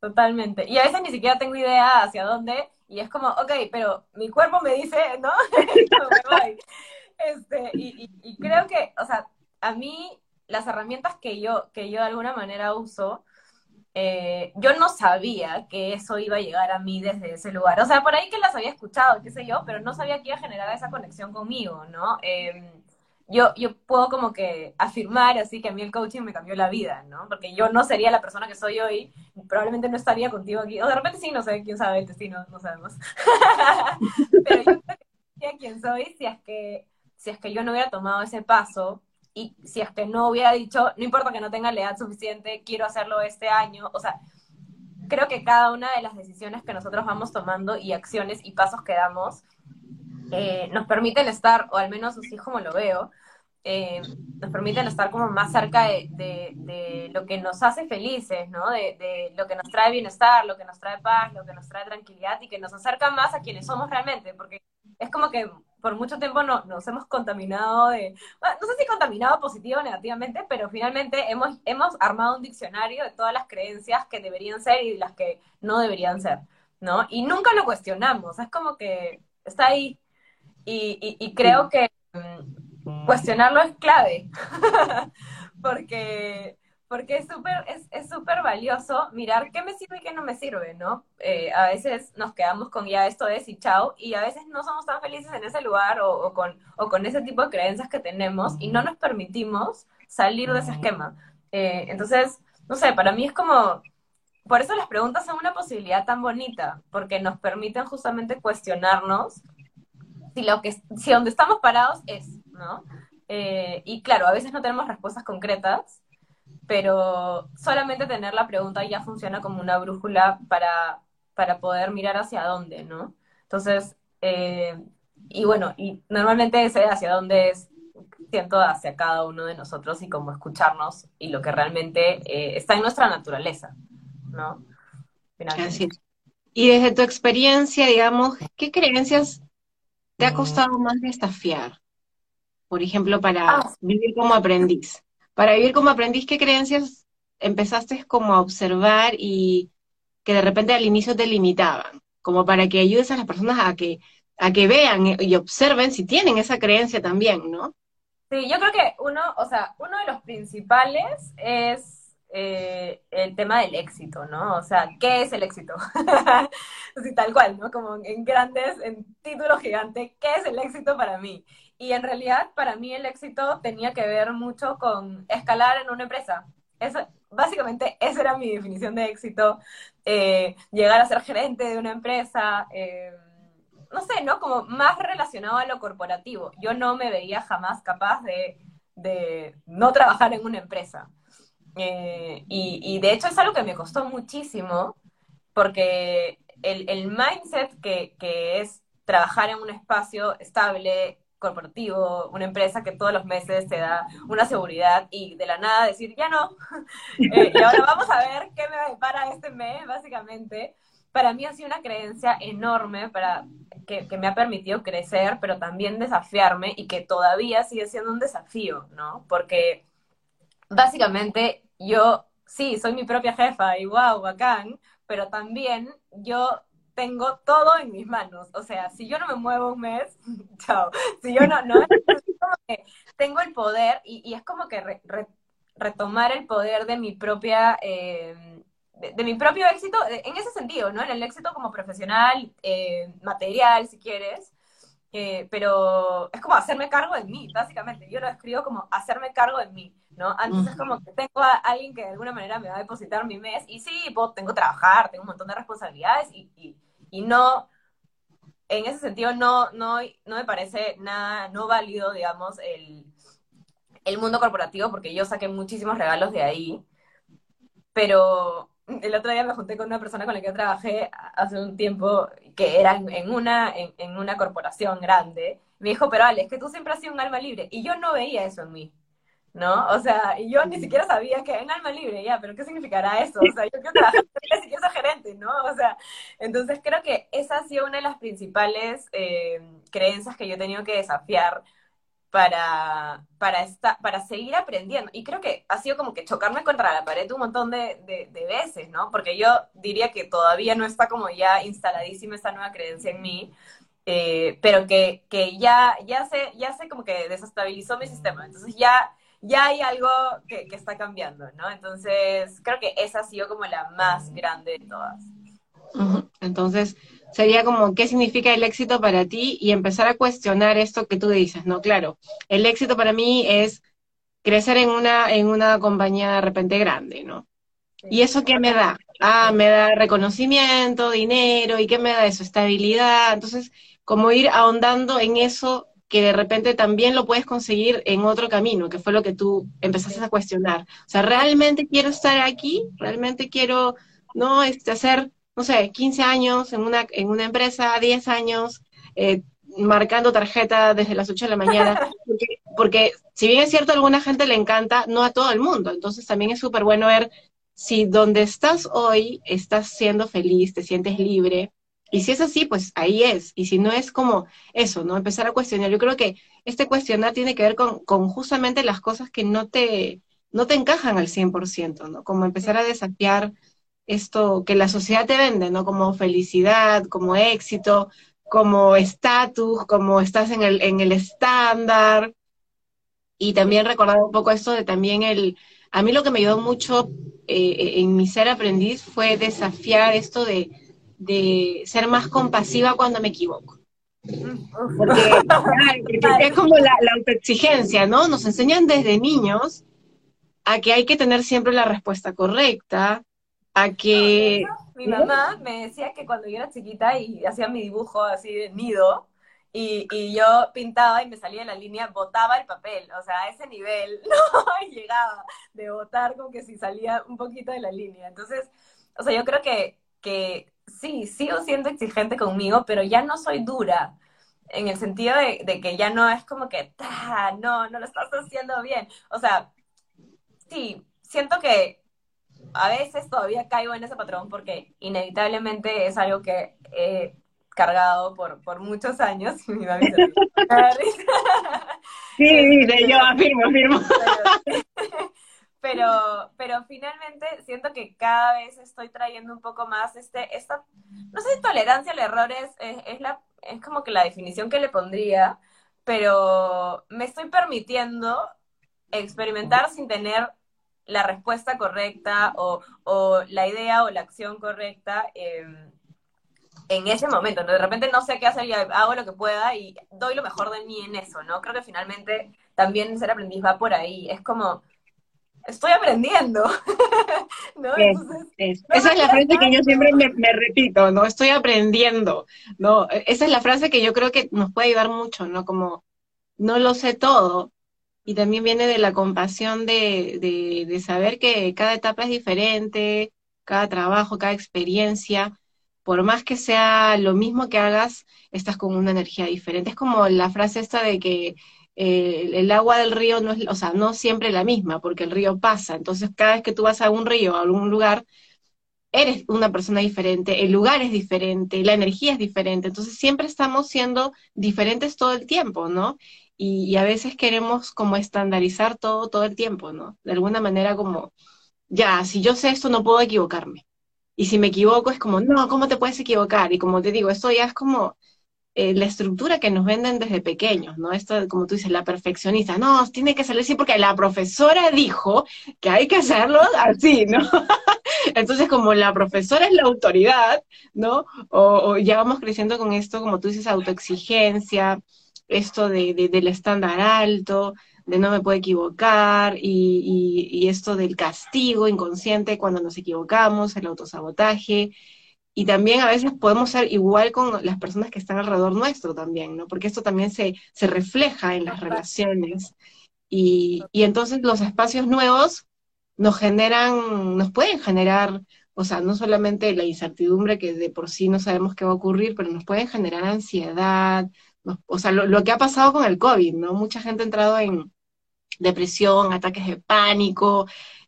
Totalmente. Y a veces ni siquiera tengo idea hacia dónde, y es como, ok, pero mi cuerpo me dice, ¿no? este, y, creo que, o sea, a mí las herramientas que yo, que yo de alguna manera uso, eh, yo no sabía que eso iba a llegar a mí desde ese lugar. O sea, por ahí que las había escuchado, qué sé yo, pero no sabía que iba a generar esa conexión conmigo, ¿no? Em, yo, yo puedo como que afirmar así que a mí el coaching me cambió la vida, ¿no? Porque yo no sería la persona que soy hoy, probablemente no estaría contigo aquí, o de repente sí, no sé, quién sabe el destino, no sabemos. Pero yo creo que sería quien soy si es que si es que yo no hubiera tomado ese paso y si es que no hubiera dicho, no importa que no tenga la edad suficiente, quiero hacerlo este año, o sea, creo que cada una de las decisiones que nosotros vamos tomando y acciones y pasos que damos eh, nos permiten estar, o al menos así como lo veo, eh, nos permiten estar como más cerca de, lo que nos hace felices, ¿no? De, lo que nos trae bienestar, lo que nos trae paz, lo que nos trae tranquilidad y que nos acerca más a quienes somos realmente, porque es como que por mucho tiempo no, nos hemos contaminado de, no sé si contaminado positivo o negativamente, pero finalmente hemos, hemos armado un diccionario de todas las creencias que deberían ser y las que no deberían ser, ¿no? Y nunca lo cuestionamos, es como que está ahí, y, creo que mm, cuestionarlo es clave, porque, porque es súper es, es valioso mirar qué me sirve y qué no me sirve, ¿no? Eh, a veces nos quedamos con ya esto es y chao, y a veces no somos tan felices en ese lugar o, con, o con ese tipo de creencias que tenemos y no nos permitimos salir de ese esquema. Eh, entonces, no sé, para mí es como, por eso las preguntas son una posibilidad tan bonita, porque nos permiten justamente cuestionarnos si lo que si donde estamos parados es, ¿no? Eh, y claro, a veces no tenemos respuestas concretas, pero solamente tener la pregunta ya funciona como una brújula para, para poder mirar hacia dónde, ¿no? Entonces, eh, y bueno, y normalmente ese hacia dónde es, siento hacia cada uno de nosotros y como escucharnos y lo que realmente eh, está en nuestra naturaleza, ¿no? Así. Y desde tu experiencia, digamos, ¿qué creencias te ha costado más desafiar? Por ejemplo, para ah. vivir como aprendiz. Para vivir como aprendiz, ¿qué creencias empezaste como a observar y que de repente al inicio te limitaban? Como para que ayudes a las personas a que a que vean y observen si tienen esa creencia también, ¿no? Sí, yo creo que uno, o sea, uno de los principales es eh, el tema del éxito, ¿no? O sea, ¿qué es el éxito? Tal cual, ¿no? Como en grandes, en título gigante, ¿qué es el éxito para mí? Y en realidad, para mí el éxito tenía que ver mucho con escalar en una empresa. Eso, básicamente, esa era mi definición de éxito. Eh, llegar a ser gerente de una empresa, eh, no sé, ¿no? Como más relacionado a lo corporativo. Yo no me veía jamás capaz de, no trabajar en una empresa. Eh, y, de hecho es algo que me costó muchísimo, porque el, mindset que, que, es trabajar en un espacio estable, corporativo, una empresa que todos los meses te da una seguridad y de la nada decir, ya no, eh, y ahora vamos a ver qué me depara este mes, básicamente. Para mí ha sido una creencia enorme para, que, me ha permitido crecer, pero también desafiarme y que todavía sigue siendo un desafío, ¿no? Porque básicamente yo, sí, soy mi propia jefa y wow, bacán, pero también yo tengo todo en mis manos. O sea, si yo no me muevo un mes, chao. Si yo no, no, es como que tengo el poder y, es como que retomar el poder de mi propia, eh, de, mi propio éxito, en ese sentido, ¿no? En el éxito como profesional, eh, material, si quieres. Eh, pero es como hacerme cargo de mí, básicamente. Yo lo escribo como hacerme cargo de mí, ¿no? Antes es como que tengo a alguien que de alguna manera me va a depositar mi mes y sí, tengo que trabajar, tengo un montón de responsabilidades y y no, en ese sentido, no, no, no me parece nada, no válido, digamos, el, el mundo corporativo, porque yo saqué muchísimos regalos de ahí, pero el otro día me junté con una persona con la que yo trabajé hace un tiempo, que era en una, en, una corporación grande, me dijo, pero Ale, es que tú siempre has sido un alma libre, y yo no veía eso en mí. ¿No? O sea, y yo ni siquiera sabía que en alma libre, ya, pero ¿qué significará eso? O sea, yo quiero trabajar y quiero ser gerente, ¿no? O sea, entonces creo que esa ha sido una de las principales eh, creencias que yo he tenido que desafiar para, para, esta, para seguir aprendiendo. Y creo que ha sido como que chocarme contra la pared un montón de, de, veces, ¿no? Porque yo diría que todavía no está como ya instaladísima esa nueva creencia en mí, eh, pero que, que ya, ya, se, ya se como que desestabilizó mi sistema. Entonces ya ya hay algo que, está cambiando, ¿no? Entonces, creo que esa ha sido como la más grande de todas. Entonces, sería como, ¿qué significa el éxito para ti? Y empezar a cuestionar esto que tú dices, ¿no? Claro, el éxito para mí es crecer en una, en una compañía de repente grande, ¿no? ¿Y eso qué me da? Ah, me da reconocimiento, dinero, ¿y qué me da eso? Estabilidad. Entonces, como ir ahondando en eso que de repente también lo puedes conseguir en otro camino, que fue lo que tú empezaste a cuestionar. O sea, ¿realmente quiero estar aquí? ¿Realmente quiero, no, este, hacer, no sé, 15 años en una, en una empresa, 10 años, eh, marcando tarjeta desde las 8 de la mañana? Porque, porque si bien es cierto, a alguna gente le encanta, no a todo el mundo. Entonces también es súper bueno ver si donde estás hoy estás siendo feliz, te sientes libre, y si es así, pues ahí es. Y si no es como eso, ¿no? Empezar a cuestionar. Yo creo que este cuestionar tiene que ver con, justamente las cosas que no te, no te encajan al 100%, ¿no? Como empezar a desafiar esto que la sociedad te vende, ¿no? Como felicidad, como éxito, como estatus, como estás en el, en el estándar. Y también recordar un poco esto de también el... A mí lo que me ayudó mucho eh, en mi ser aprendiz fue desafiar esto de de ser más compasiva cuando me equivoco. Porque, es como la, autoexigencia, ¿no? Nos enseñan desde niños a que hay que tener siempre la respuesta correcta, a que... mi mamá me decía que cuando yo era chiquita y hacía mi dibujo así de nido, y, y, yo pintaba y me salía de la línea, botaba el papel, o sea, a ese nivel no llegaba de botar como que si salía un poquito de la línea. Entonces, o sea, yo creo que, que sí, sigo siendo exigente conmigo, pero ya no soy dura, en el sentido de, que ya no es como que, no, no lo estás haciendo bien. O sea, sí, siento que a veces todavía caigo en ese patrón porque inevitablemente es algo que he cargado por, por muchos años. sí, yo afirmo, afirmo. pero, pero finalmente siento que cada vez estoy trayendo un poco más este, esta, no sé si tolerancia al error es, es, la, es como que la definición que le pondría, pero me estoy permitiendo experimentar sin tener la respuesta correcta o, la idea o la acción correcta em, en ese momento. De repente no sé qué hacer y hago lo que pueda y doy lo mejor de mí en eso, ¿no? Creo que finalmente también ser aprendiz va por ahí. Es como, estoy aprendiendo. esa es la frase que yo siempre me, me, repito, ¿no? Estoy aprendiendo, ¿no? Esa es la frase que yo creo que nos puede ayudar mucho, ¿no? Como, no lo sé todo, y también viene de la compasión de, de, saber que cada etapa es diferente, cada trabajo, cada experiencia, por más que sea lo mismo que hagas, estás con una energía diferente. Es como la frase esta de que eh, el agua del río no es, o sea, no siempre la misma, porque el río pasa. Entonces, cada vez que tú vas a un río, a algún lugar, eres una persona diferente, el lugar es diferente, la energía es diferente. Entonces, siempre estamos siendo diferentes todo el tiempo, ¿no? y, a veces queremos como estandarizar todo todo el tiempo, ¿no? De alguna manera como, ya, si yo sé esto no puedo equivocarme. Y si me equivoco es como, no, ¿cómo te puedes equivocar? Y como te digo, esto ya es como eh, la estructura que nos venden desde pequeños, ¿no? Esto, como tú dices, la perfeccionista, no, tiene que salir así porque la profesora dijo que hay que hacerlo así, ¿no? Entonces, como la profesora es la autoridad, ¿no? O, ya vamos creciendo con esto, como tú dices, autoexigencia, esto de, del estándar alto, de no me puedo equivocar, y, esto del castigo inconsciente cuando nos equivocamos, el autosabotaje, y también a veces podemos ser igual con las personas que están alrededor nuestro también, ¿no? Porque esto también se, se refleja en las relaciones. Y, y entonces los espacios nuevos nos generan, nos pueden generar, o sea, no solamente la incertidumbre que de por sí no sabemos qué va a ocurrir, pero nos pueden generar ansiedad, o sea, lo, que ha pasado con el COVID, ¿no? Mucha gente ha entrado en depresión, ataques de pánico,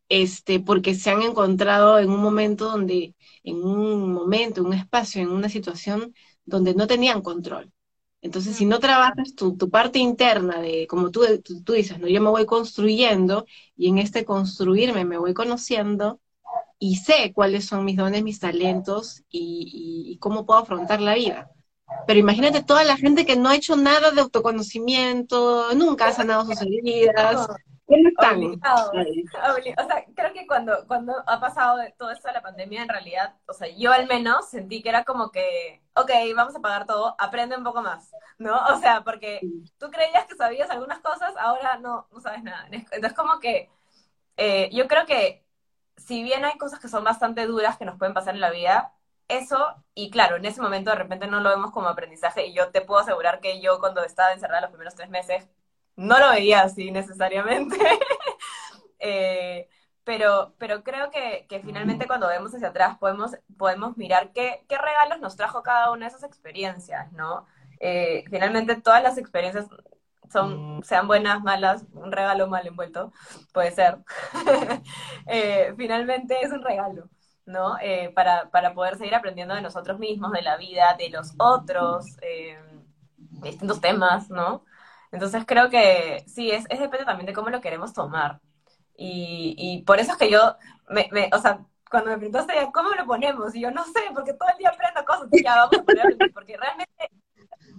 este, porque se han encontrado en un momento donde, en un momento, en un espacio, en una situación donde no tenían control. Entonces, si no trabajas tu, tu parte interna de, como tú, tú, dices, ¿no? Yo me voy construyendo y en este construirme me voy conociendo y sé cuáles son mis dones, mis talentos y cómo puedo afrontar la vida. Pero imagínate toda la gente que no ha hecho nada de autoconocimiento, nunca ha sanado sus heridas. ¿Cómo están? O sea, creo que cuando, cuando ha pasado todo esto de la pandemia, en realidad, o sea, yo al menos sentí que era como que, ok, vamos a pagar todo, aprende un poco más, ¿no? O sea, porque tú creías que sabías algunas cosas, ahora no, no sabes nada. Entonces, como que eh, yo creo que si bien hay cosas que son bastante duras que nos pueden pasar en la vida, eso, y claro, en ese momento de repente no lo vemos como aprendizaje, y yo te puedo asegurar que yo cuando estaba encerrada los primeros tres meses, no lo veía así necesariamente. Eh, pero, pero creo que, finalmente cuando vemos hacia atrás podemos, podemos mirar qué, qué regalos nos trajo cada una de esas experiencias, ¿no? Eh, finalmente todas las experiencias son, sean buenas, malas, un regalo mal envuelto, puede ser. Eh, finalmente es un regalo. ¿no? Eh, para, para, poder seguir aprendiendo de nosotros mismos, de la vida, de los otros, eh, distintos temas, ¿no? Entonces creo que sí, es, es, depende también de cómo lo queremos tomar. Y, y por eso es que yo, me, o sea, cuando me preguntaste, ¿cómo lo ponemos? Y yo no sé, porque todo el día aprendo cosas, y ya vamos a poner, porque realmente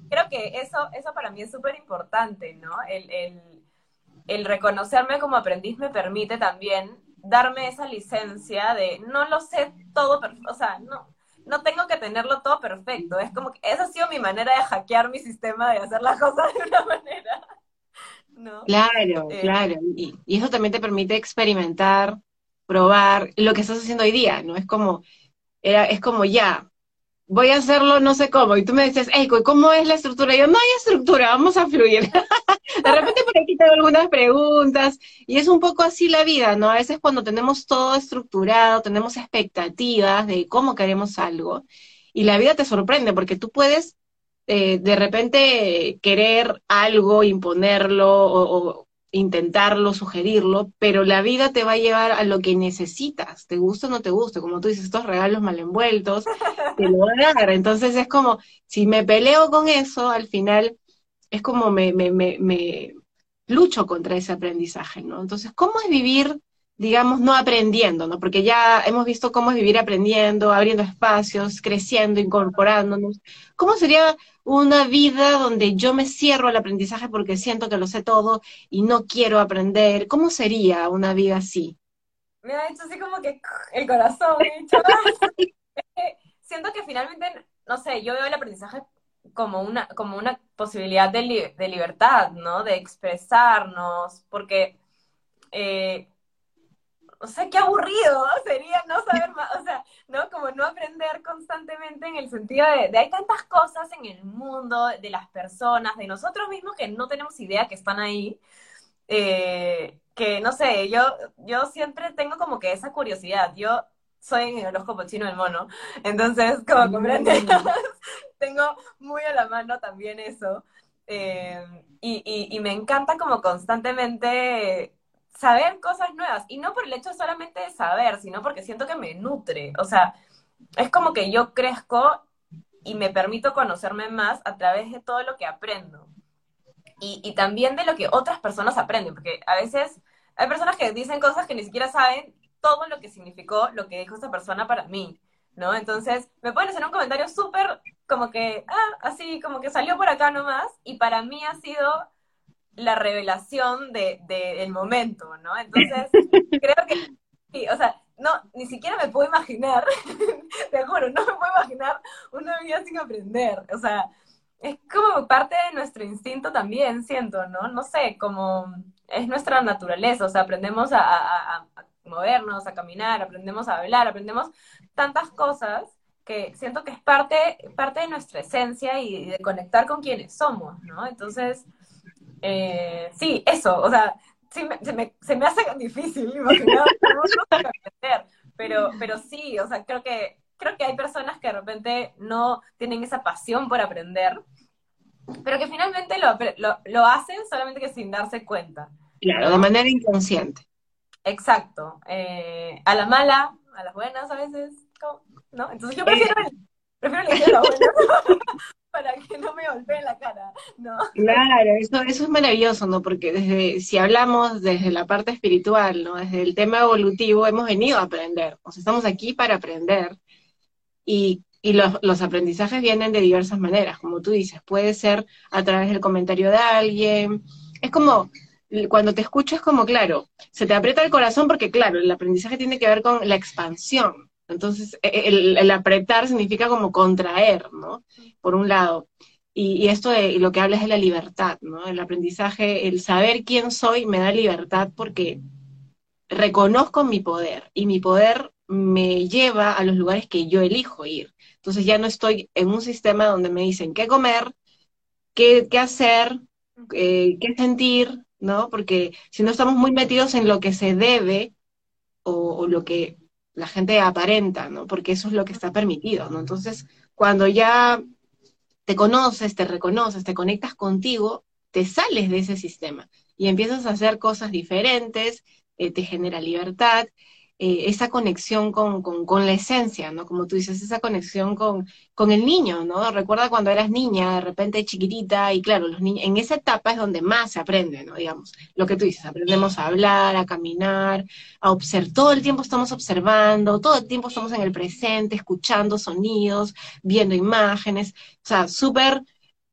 creo que eso, eso para mí es súper importante, ¿no? El, el, el reconocerme como aprendiz me permite también darme esa licencia de no lo sé todo, o sea, no, no tengo que tenerlo todo perfecto. Es como que esa ha sido mi manera de hackear mi sistema, de hacer las cosas de una manera. ¿no? Claro, eh, claro. Y, y, eso también te permite experimentar, probar lo que estás haciendo hoy día, ¿no? Es como, era, es como ya, voy a hacerlo no sé cómo. Y tú me dices, hey, ¿cómo es la estructura? Y yo, no hay estructura, vamos a fluir. de repente por aquí tengo algunas preguntas. Y es un poco así la vida, ¿no? A veces cuando tenemos todo estructurado, tenemos expectativas de cómo queremos algo. Y la vida te sorprende porque tú puedes eh, de repente querer algo, imponerlo o, intentarlo, sugerirlo, pero la vida te va a llevar a lo que necesitas, te gusta o no te gusta, como tú dices, estos regalos mal envueltos, te lo va a dar. Entonces es como, si me peleo con eso, al final es como me, me, me, me lucho contra ese aprendizaje, ¿no? Entonces, ¿cómo es vivir, digamos, no aprendiendo, ¿no? Porque ya hemos visto cómo es vivir aprendiendo, abriendo espacios, creciendo, incorporándonos. ¿Cómo sería una vida donde yo me cierro al aprendizaje porque siento que lo sé todo y no quiero aprender. ¿Cómo sería una vida así? Me ha hecho así como que el corazón, siento que finalmente, no sé, yo veo el aprendizaje como una, como una posibilidad de, de libertad, ¿no? De expresarnos, porque eh, o sea, qué aburrido sería no saber más, o sea, ¿no? Como no aprender constantemente en el sentido de, de, hay tantas cosas en el mundo, de las personas, de nosotros mismos que no tenemos idea que están ahí, eh, que no sé, yo, yo siempre tengo como que esa curiosidad, yo soy en el horóscopo chino del mono, entonces, como comprendes, mm. tengo muy a la mano también eso, eh, y, y, y me encanta como constantemente saber cosas nuevas. Y no por el hecho solamente de saber, sino porque siento que me nutre. O sea, es como que yo crezco y me permito conocerme más a través de todo lo que aprendo. Y, y también de lo que otras personas aprenden, porque a veces hay personas que dicen cosas que ni siquiera saben todo lo que significó lo que dijo esa persona para mí, ¿no? Entonces, me pueden hacer un comentario súper como que, ah, así, como que salió por acá nomás, y para mí ha sido la revelación de, del momento, ¿no? Entonces, creo que, o sea, no, ni siquiera me puedo imaginar, te juro, no me puedo imaginar una vida sin aprender, o sea, es como parte de nuestro instinto también, siento, ¿no? No sé, como es nuestra naturaleza, o sea, aprendemos a, a movernos, a caminar, aprendemos a hablar, aprendemos tantas cosas que siento que es parte, parte de nuestra esencia y de conectar con quienes somos, ¿no? Entonces, eh, sí, eso, o sea, sí se, me, se, me, hace difícil imaginar pero, pero sí, o sea, creo que, creo que hay personas que de repente no tienen esa pasión por aprender, pero que finalmente lo, lo, lo hacen solamente que sin darse cuenta. Claro, de manera inconsciente. Exacto. Eh, a la mala, a las buenas a veces, ¿no? Entonces yo prefiero, prefiero elegir a la buena. para que no me golpee la cara. Claro, eso, eso es maravilloso, ¿no? Porque desde, si hablamos desde la parte espiritual, ¿no? Desde el tema evolutivo, hemos venido a aprender, o sea, estamos aquí para aprender. Y, y los, los aprendizajes vienen de diversas maneras, como tú dices, puede ser a través del comentario de alguien, es como, cuando te escucho es como, claro, se te aprieta el corazón porque, claro, el aprendizaje tiene que ver con la expansión, entonces, e, e, el, apretar significa como contraer, ¿no? Por un lado. Y, esto de lo que habla es de la libertad, ¿no? El aprendizaje, el saber quién soy me da libertad porque reconozco mi poder y mi poder me lleva a los lugares que yo elijo ir. Entonces ya no estoy en un sistema donde me dicen qué comer, qué, qué hacer, eh, qué sentir, ¿no? Porque si no estamos muy metidos en lo que se debe o lo que la gente aparenta, ¿no? Porque eso es lo que está permitido, ¿no? Entonces, cuando ya te conoces, te reconoces, te conectas contigo, te sales de ese sistema y empiezas a hacer cosas diferentes, eh, te genera libertad eh, esa conexión con, con, la esencia, ¿no? Como tú dices, esa conexión con, con el niño, ¿no? Recuerda cuando eras niña, de repente chiquitita, y claro, los niños, en esa etapa es donde más se aprende, ¿no? Digamos, lo que tú dices, aprendemos a hablar, a caminar, a observar, todo el tiempo estamos observando, todo el tiempo estamos en el presente, escuchando sonidos, viendo imágenes, o sea, súper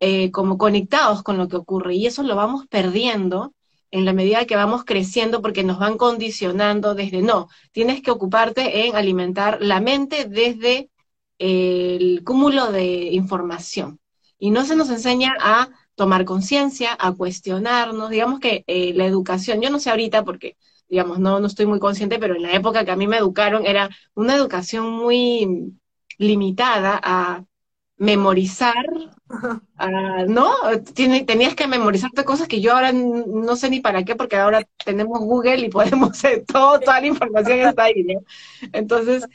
eh, como conectados con lo que ocurre, y eso lo vamos perdiendo en la medida que vamos creciendo porque nos van condicionando desde no, tienes que ocuparte en alimentar la mente desde el cúmulo de información. Y no se nos enseña a tomar conciencia, a cuestionarnos. Digamos que eh, la educación, yo no sé ahorita porque, digamos, no, no estoy muy consciente, pero en la época que a mí me educaron era una educación muy limitada a memorizar, uh, ¿no? tenías que memorizarte cosas que yo ahora no sé ni para qué, porque ahora tenemos Google y podemos hacer todo, toda la información está ahí, ¿no? Entonces,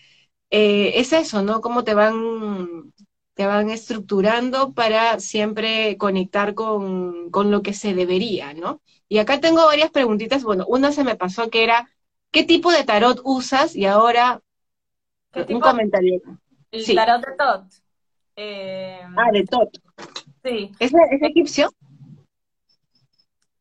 eh, es eso, ¿no? Cómo te van, te van estructurando para siempre conectar con, con lo que se debería, ¿no? Y acá tengo varias preguntitas, bueno, una se me pasó que era, ¿qué tipo de tarot usas? Y ahora, un comentario. El tarot de Tot. Eh, ah, de Tot. Sí. ¿Es, egipcio?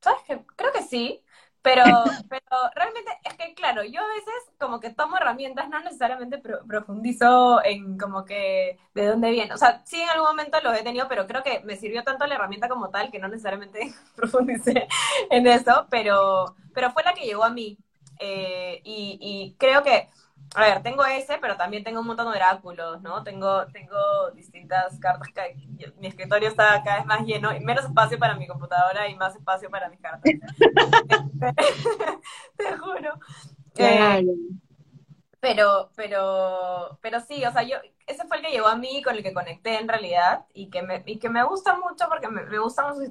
¿Sabes qué? Creo que sí, pero, pero realmente es que, claro, yo a veces como que tomo herramientas, no necesariamente profundizo en como que de dónde viene. O sea, sí en algún momento lo he tenido, pero creo que me sirvió tanto la herramienta como tal que no necesariamente profundicé en eso, pero, pero fue la que llegó a mí. Eh, y, y creo que a ver, tengo ese, pero también tengo un montón de oráculos, ¿no? Tengo, tengo distintas cartas. Que, mi escritorio está cada vez más lleno, y menos espacio para mi computadora y más espacio para mis cartas. Te juro. Eh, pero, pero, pero sí, o sea, yo, ese fue el que llegó a mí, con el que conecté en realidad, y que me, y que me gusta mucho porque me, me gustan sus,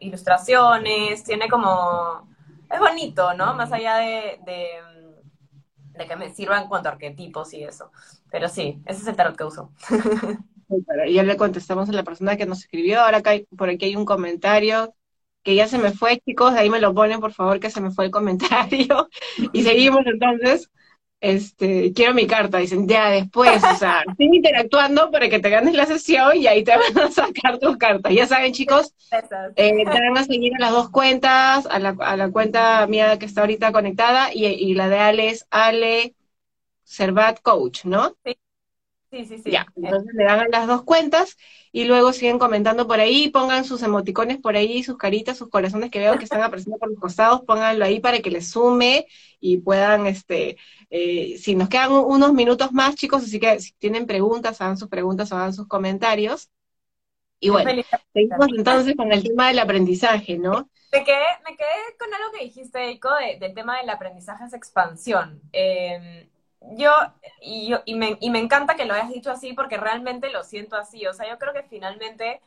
ilustraciones, tiene como, es bonito, ¿no? Más allá de de que me sirva en cuanto arquetipos y eso. Pero sí, ese es el tarot que uso. ya le contestamos a la persona que nos escribió. Ahora acá por aquí hay un comentario que ya se me fue, chicos. Ahí me lo ponen, por favor, que se me fue el comentario. y seguimos entonces este, quiero mi carta, dicen, ya después, o sea, sigue interactuando para que te ganes la sesión y ahí te van a sacar tus cartas. Ya saben, chicos, eh, te van a seguir a las dos cuentas, a la, a la cuenta mía que está ahorita conectada y, y la de Ale es Ale Servat Coach, ¿no? Sí. Sí, sí, sí. Ya, entonces le dan a las dos cuentas y luego siguen comentando por ahí, pongan sus emoticones por ahí, sus caritas, sus corazones que veo que están apareciendo por los costados, pónganlo ahí para que les sume y puedan, este, eh, si nos quedan unos minutos más, chicos, así que si tienen preguntas, hagan sus preguntas o hagan sus comentarios. Y bueno, seguimos entonces con el tema del aprendizaje, ¿no? Me quedé, me quedé con algo que dijiste, Eiko, del tema del aprendizaje es expansión. Eh, yo, y, yo y, me, y me encanta que lo hayas dicho así porque realmente lo siento así. O sea, yo creo que finalmente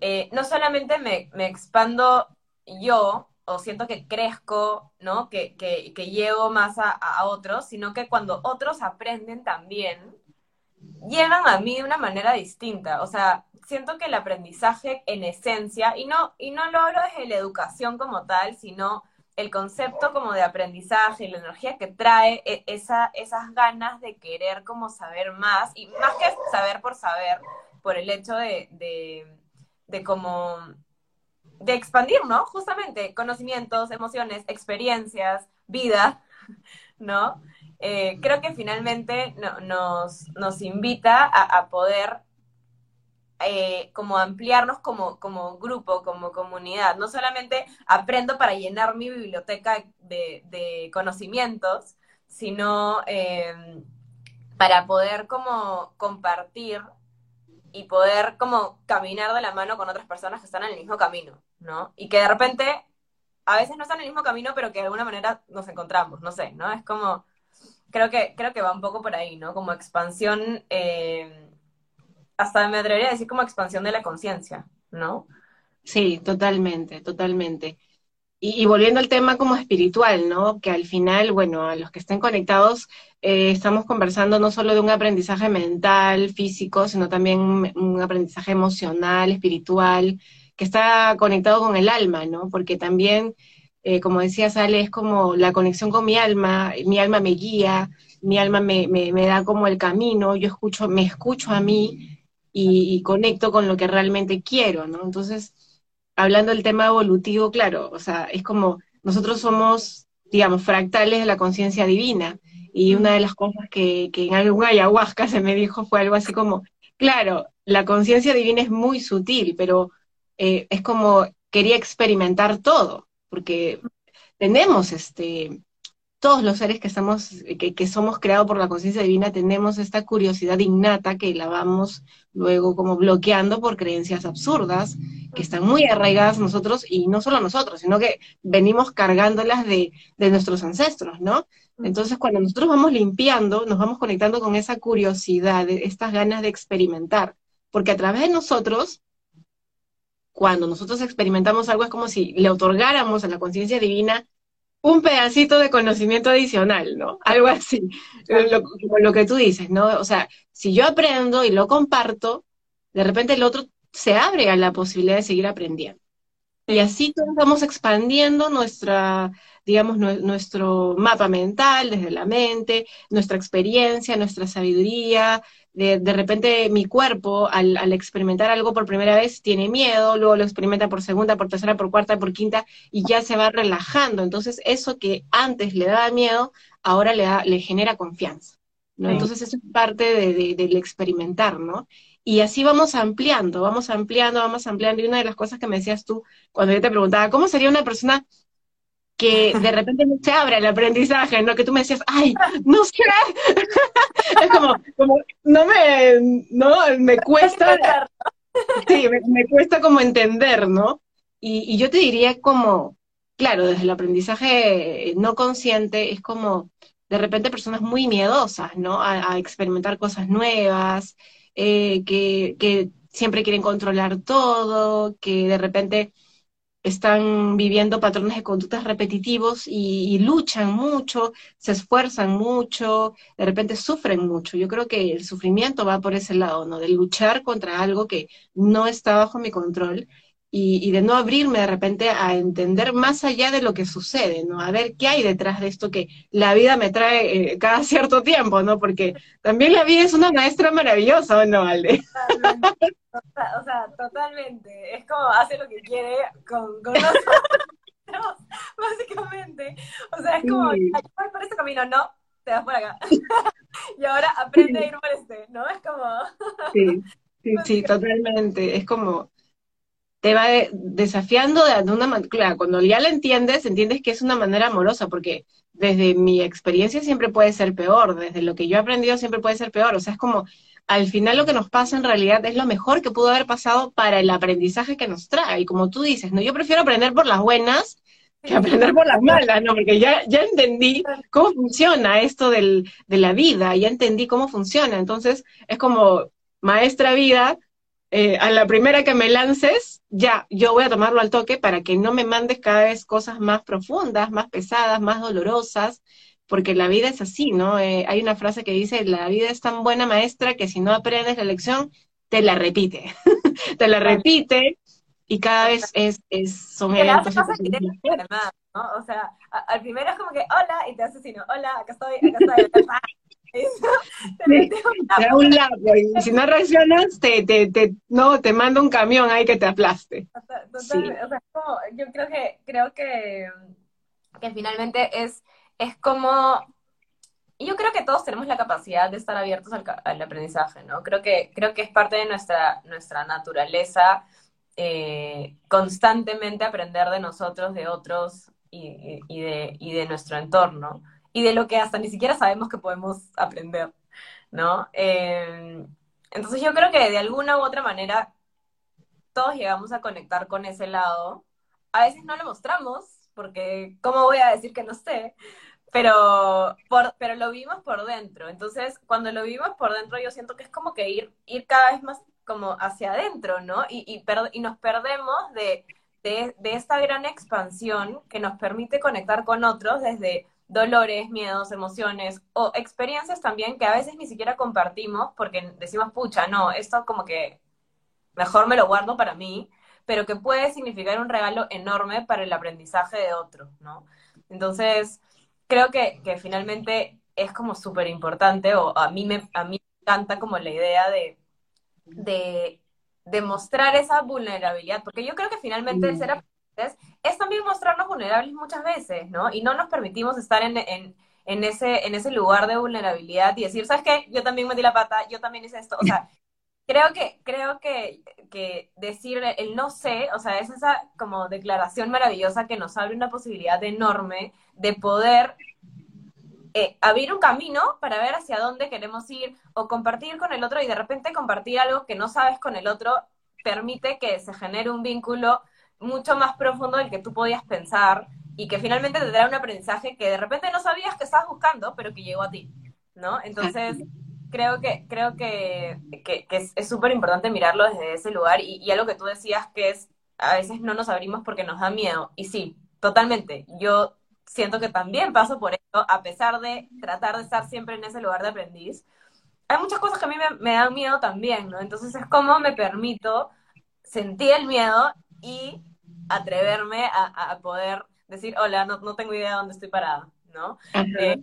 eh, no solamente me, me, expando yo o siento que crezco, ¿no? Que, que, que llego más a, a, otros, sino que cuando otros aprenden también, llegan a mí de una manera distinta. O sea, siento que el aprendizaje en esencia, y no, y no lo hablo desde la educación como tal, sino el concepto como de aprendizaje, la energía que trae e, esa, esas ganas de querer como saber más, y más que saber por saber, por el hecho de, de, como de expandir, ¿no? Justamente conocimientos, emociones, experiencias, vida, ¿no? Eh, creo que finalmente nos, nos invita a poder eh, como ampliarnos como, como grupo, como comunidad. No solamente aprendo para llenar mi biblioteca de, conocimientos, sino em, para poder como compartir y poder como caminar de la mano con otras personas que están en el mismo camino, ¿no? Y que de repente a veces no están en el mismo camino, pero que de alguna manera nos encontramos, no sé, ¿no? Es como, creo que, creo que va un poco por ahí, ¿no? Como expansión eh, hasta me atrevería a decir como expansión de la conciencia, ¿no? Sí, totalmente, totalmente. Y, volviendo al tema como espiritual, ¿no? Que al final, bueno, a los que estén conectados, eh, estamos conversando no solo de un aprendizaje mental, físico, sino también un, aprendizaje emocional, espiritual, que está conectado con el alma, ¿no? Porque también, eh, como decía Sale, es como la conexión con mi alma, mi alma me guía, mi alma me, me, me da como el camino, yo escucho, me escucho a mí, y, conecto con lo que realmente quiero, ¿no? Entonces, hablando del tema evolutivo, claro, o sea, es como nosotros somos, digamos, fractales de la conciencia divina. Y una de las cosas que, que en alguna ayahuasca se me dijo fue algo así como, claro, la conciencia divina es muy sutil, pero eh, es como quería experimentar todo, porque tenemos este, todos los seres que, estamos, que, que somos creados por la conciencia divina tenemos esta curiosidad innata que la vamos luego como bloqueando por creencias absurdas que están muy arraigadas nosotros y no solo nosotros, sino que venimos cargándolas de, de nuestros ancestros, ¿no? Entonces cuando nosotros vamos limpiando, nos vamos conectando con esa curiosidad, estas ganas de experimentar, porque a través de nosotros cuando nosotros experimentamos algo es como si le otorgáramos a la conciencia divina un pedacito de conocimiento adicional, ¿no? Algo así, lo, lo, que tú dices, ¿no? O sea, si yo aprendo y lo comparto, de repente el otro se abre a la posibilidad de seguir aprendiendo. Y así todos vamos expandiendo nuestra, digamos, nuestro mapa mental desde la mente, nuestra experiencia, nuestra sabiduría, de, de repente mi cuerpo al, al, experimentar algo por primera vez tiene miedo, luego lo experimenta por segunda, por tercera, por cuarta, por quinta y ya se va relajando. Entonces eso que antes le daba miedo, ahora le, da, le genera confianza. ¿no? Sí. Entonces eso es parte de, de, del experimentar, ¿no? Y así vamos ampliando, vamos ampliando, vamos ampliando. Y una de las cosas que me decías tú cuando yo te preguntaba, ¿cómo sería una persona que de repente no se abre el aprendizaje, ¿no? Que tú me decías, ay, no sé. es como, como, no me, no, me cuesta, sí, me, me, cuesta como entender, ¿no? Y, y yo te diría como, claro, desde el aprendizaje no consciente es como, de repente personas muy miedosas, ¿no? A, a experimentar cosas nuevas, eh, que, que siempre quieren controlar todo, que de repente están viviendo patrones de conductas repetitivos y, y, luchan mucho, se esfuerzan mucho, de repente sufren mucho. Yo creo que el sufrimiento va por ese lado, ¿no? De luchar contra algo que no está bajo mi control y, y de no abrirme de repente a entender más allá de lo que sucede, ¿no? A ver qué hay detrás de esto que la vida me trae eh, cada cierto tiempo, ¿no? Porque también la vida es una maestra maravillosa, ¿o no, Alde? O sea, totalmente. Es como hace lo que quiere con, con nosotros, básicamente. O sea, es como, sí. voy por este camino, no, te vas por acá. y ahora aprende sí. a ir por este, ¿no? Es como... sí, sí, sí, totalmente. Es como, te va desafiando de una manera, claro, cuando ya la entiendes, entiendes que es una manera amorosa, porque desde mi experiencia siempre puede ser peor, desde lo que yo he aprendido siempre puede ser peor, o sea, es como, al final lo que nos pasa en realidad es lo mejor que pudo haber pasado para el aprendizaje que nos trae, y como tú dices, ¿no? Yo prefiero aprender por las buenas que aprender por las malas, ¿no? Porque ya, ya entendí cómo funciona esto del, de la vida, ya entendí cómo funciona, entonces es como, maestra vida, eh, a la primera que me lances, ya, yo voy a tomarlo al toque para que no me mandes cada vez cosas más profundas, más pesadas, más dolorosas, porque la vida es así, ¿no? Eh, hay una frase que dice, la vida es tan buena maestra que si no aprendes la lección, te la repite, te la repite y cada vez es, es son eventos. ¿no? O sea, al primero es como que, hola, y te asesino, hola, acá estoy, acá estoy, acá estoy. te, da un lapo y si no reaccionas te, te, te, no, te manda un camión ahí que te aplaste. Total, sí. o sea, como, yo creo que creo que, que finalmente es, es como yo creo que todos tenemos la capacidad de estar abiertos al, al, aprendizaje, ¿no? Creo que, creo que es parte de nuestra, nuestra naturaleza eh, constantemente aprender de nosotros, de otros y, y, de, y de nuestro entorno y de lo que hasta ni siquiera sabemos que podemos aprender, ¿no? Eh, entonces yo creo que de alguna u otra manera todos llegamos a conectar con ese lado. A veces no lo mostramos, porque ¿cómo voy a decir que no sé? Pero, pero lo vimos por dentro. Entonces, cuando lo vimos por dentro, yo siento que es como que ir, ir cada vez más como hacia adentro, ¿no? Y, y, per, y nos perdemos de, de, de esta gran expansión que nos permite conectar con otros desde dolores, miedos, emociones o experiencias también que a veces ni siquiera compartimos porque decimos, pucha, no, esto como que mejor me lo guardo para mí, pero que puede significar un regalo enorme para el aprendizaje de otro, ¿no? Entonces, creo que, que finalmente es como súper importante, o a mí, me, a mí me encanta como la idea de, de, de mostrar esa vulnerabilidad, porque yo creo que finalmente el ser es también mostrarnos vulnerables muchas veces, ¿no? Y no nos permitimos estar en, en, en, ese, en ese lugar de vulnerabilidad y decir, ¿sabes qué? Yo también metí la pata, yo también hice esto. O sea, creo que, creo que, que decir el no sé, o sea, es esa como declaración maravillosa que nos abre una posibilidad enorme de poder eh, abrir un camino para ver hacia dónde queremos ir o compartir con el otro y de repente compartir algo que no sabes con el otro permite que se genere un vínculo mucho más profundo del que tú podías pensar y que finalmente te trae un aprendizaje que de repente no sabías que estabas buscando, pero que llegó a ti, ¿no? Entonces, creo que, creo que, que, que es súper importante mirarlo desde ese lugar y, y algo que tú decías que es, a veces no nos abrimos porque nos da miedo. Y sí, totalmente. Yo siento que también paso por esto, a pesar de tratar de estar siempre en ese lugar de aprendiz. Hay muchas cosas que a mí me, me dan miedo también, ¿no? Entonces es como me permito sentir el miedo y atreverme a, a poder decir, hola, no, no, tengo idea de dónde estoy parada, ¿no? Eh,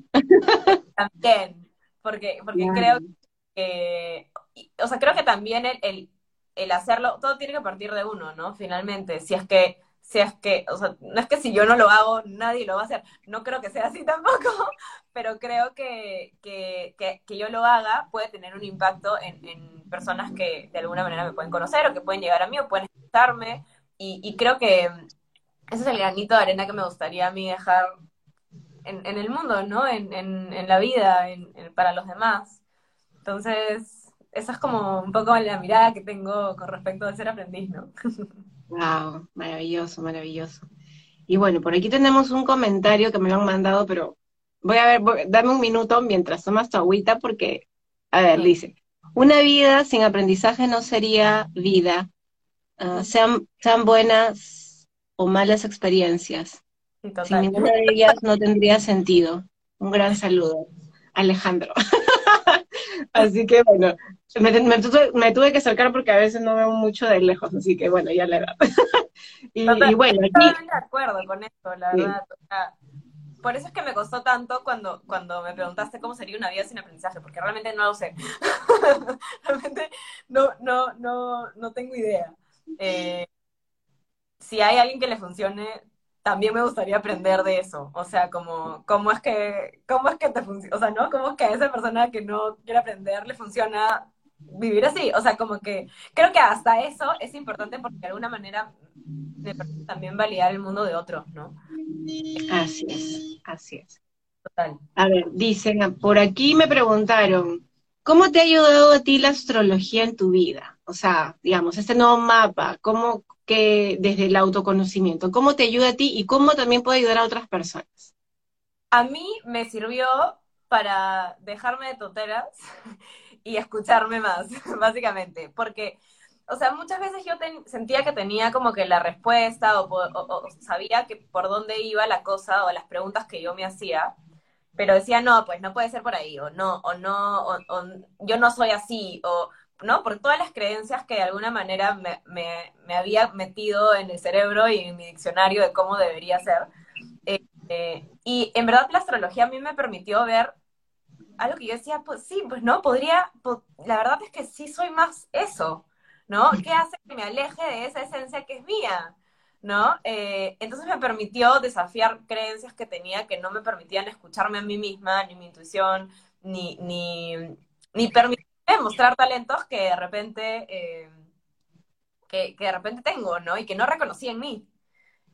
también, porque, porque creo que, o sea, creo que también el, el, hacerlo, todo tiene que partir de uno, ¿no? Finalmente, si es que si es que, o sea, no es que si yo no lo hago, nadie lo va a hacer. No creo que sea así tampoco, pero creo que, que, que, yo lo haga puede tener un impacto en, en, personas que de alguna manera me pueden conocer o que pueden llegar a mí o pueden escucharme. Y, y creo que ese es el granito de arena que me gustaría a mí dejar en, en el mundo, ¿no? En, en la vida, para los demás. Entonces, esa es como un poco la mirada que tengo con respecto a ser aprendiz, ¿no? Wow, maravilloso, maravilloso. Y bueno, por aquí tenemos un comentario que me lo han mandado, pero voy a ver, dame un minuto mientras tomas tu agüita porque, a ver, dice, una vida sin aprendizaje no sería vida, ah, sean, sean buenas o malas experiencias. Sin ninguna de ellas no tendría sentido. Un gran saludo, Alejandro. así que bueno, me, tuve, que acercar porque a veces no veo mucho de lejos, así que bueno, ya la edad. y, bueno, aquí... Estoy de acuerdo con esto, la verdad. por eso es que me costó tanto cuando, cuando me preguntaste cómo sería una vida sin aprendizaje, porque realmente no lo sé. realmente no, no, no, no tengo idea. Eh, si hay alguien que le funcione, también me gustaría aprender de eso. O sea, como, cómo es que, cómo es que te funciona, o sea, ¿no? Cómo es que a esa persona que no quiere aprender le funciona vivir así. O sea, como que creo que hasta eso es importante porque de alguna manera me permite también validar el mundo de otros, ¿no? Así es, así es. Total. A ver, dicen, por aquí me preguntaron, ¿cómo te ha ayudado a ti la astrología en tu vida? O sea, digamos, este nuevo mapa, ¿cómo, que desde el autoconocimiento? ¿Cómo te ayuda a ti y cómo también puede ayudar a otras personas? A mí me sirvió para dejarme de tonteras y escucharme más, básicamente, porque, o sea, muchas veces yo sentía que tenía como que la respuesta o, sabía que por dónde iba la cosa o las preguntas que yo me hacía, pero decía, no, pues no puede ser por ahí, o no, o no, o, yo no soy así, o ¿no? Por todas las creencias que de alguna manera me, me, había metido en el cerebro y en mi diccionario de cómo debería ser. Eh, y en verdad la astrología a mí me permitió ver algo que yo decía, pues sí, pues no, podría, la verdad es que sí soy más eso, ¿no? ¿Qué hace que me aleje de esa esencia que es mía? ¿No? Eh, entonces me permitió desafiar creencias que tenía que no me permitían escucharme a mí misma, ni mi intuición, ni, ni, ni permitir mostrar talentos que de repente, eh, que, de repente tengo, ¿no? Y que no reconocí en mí.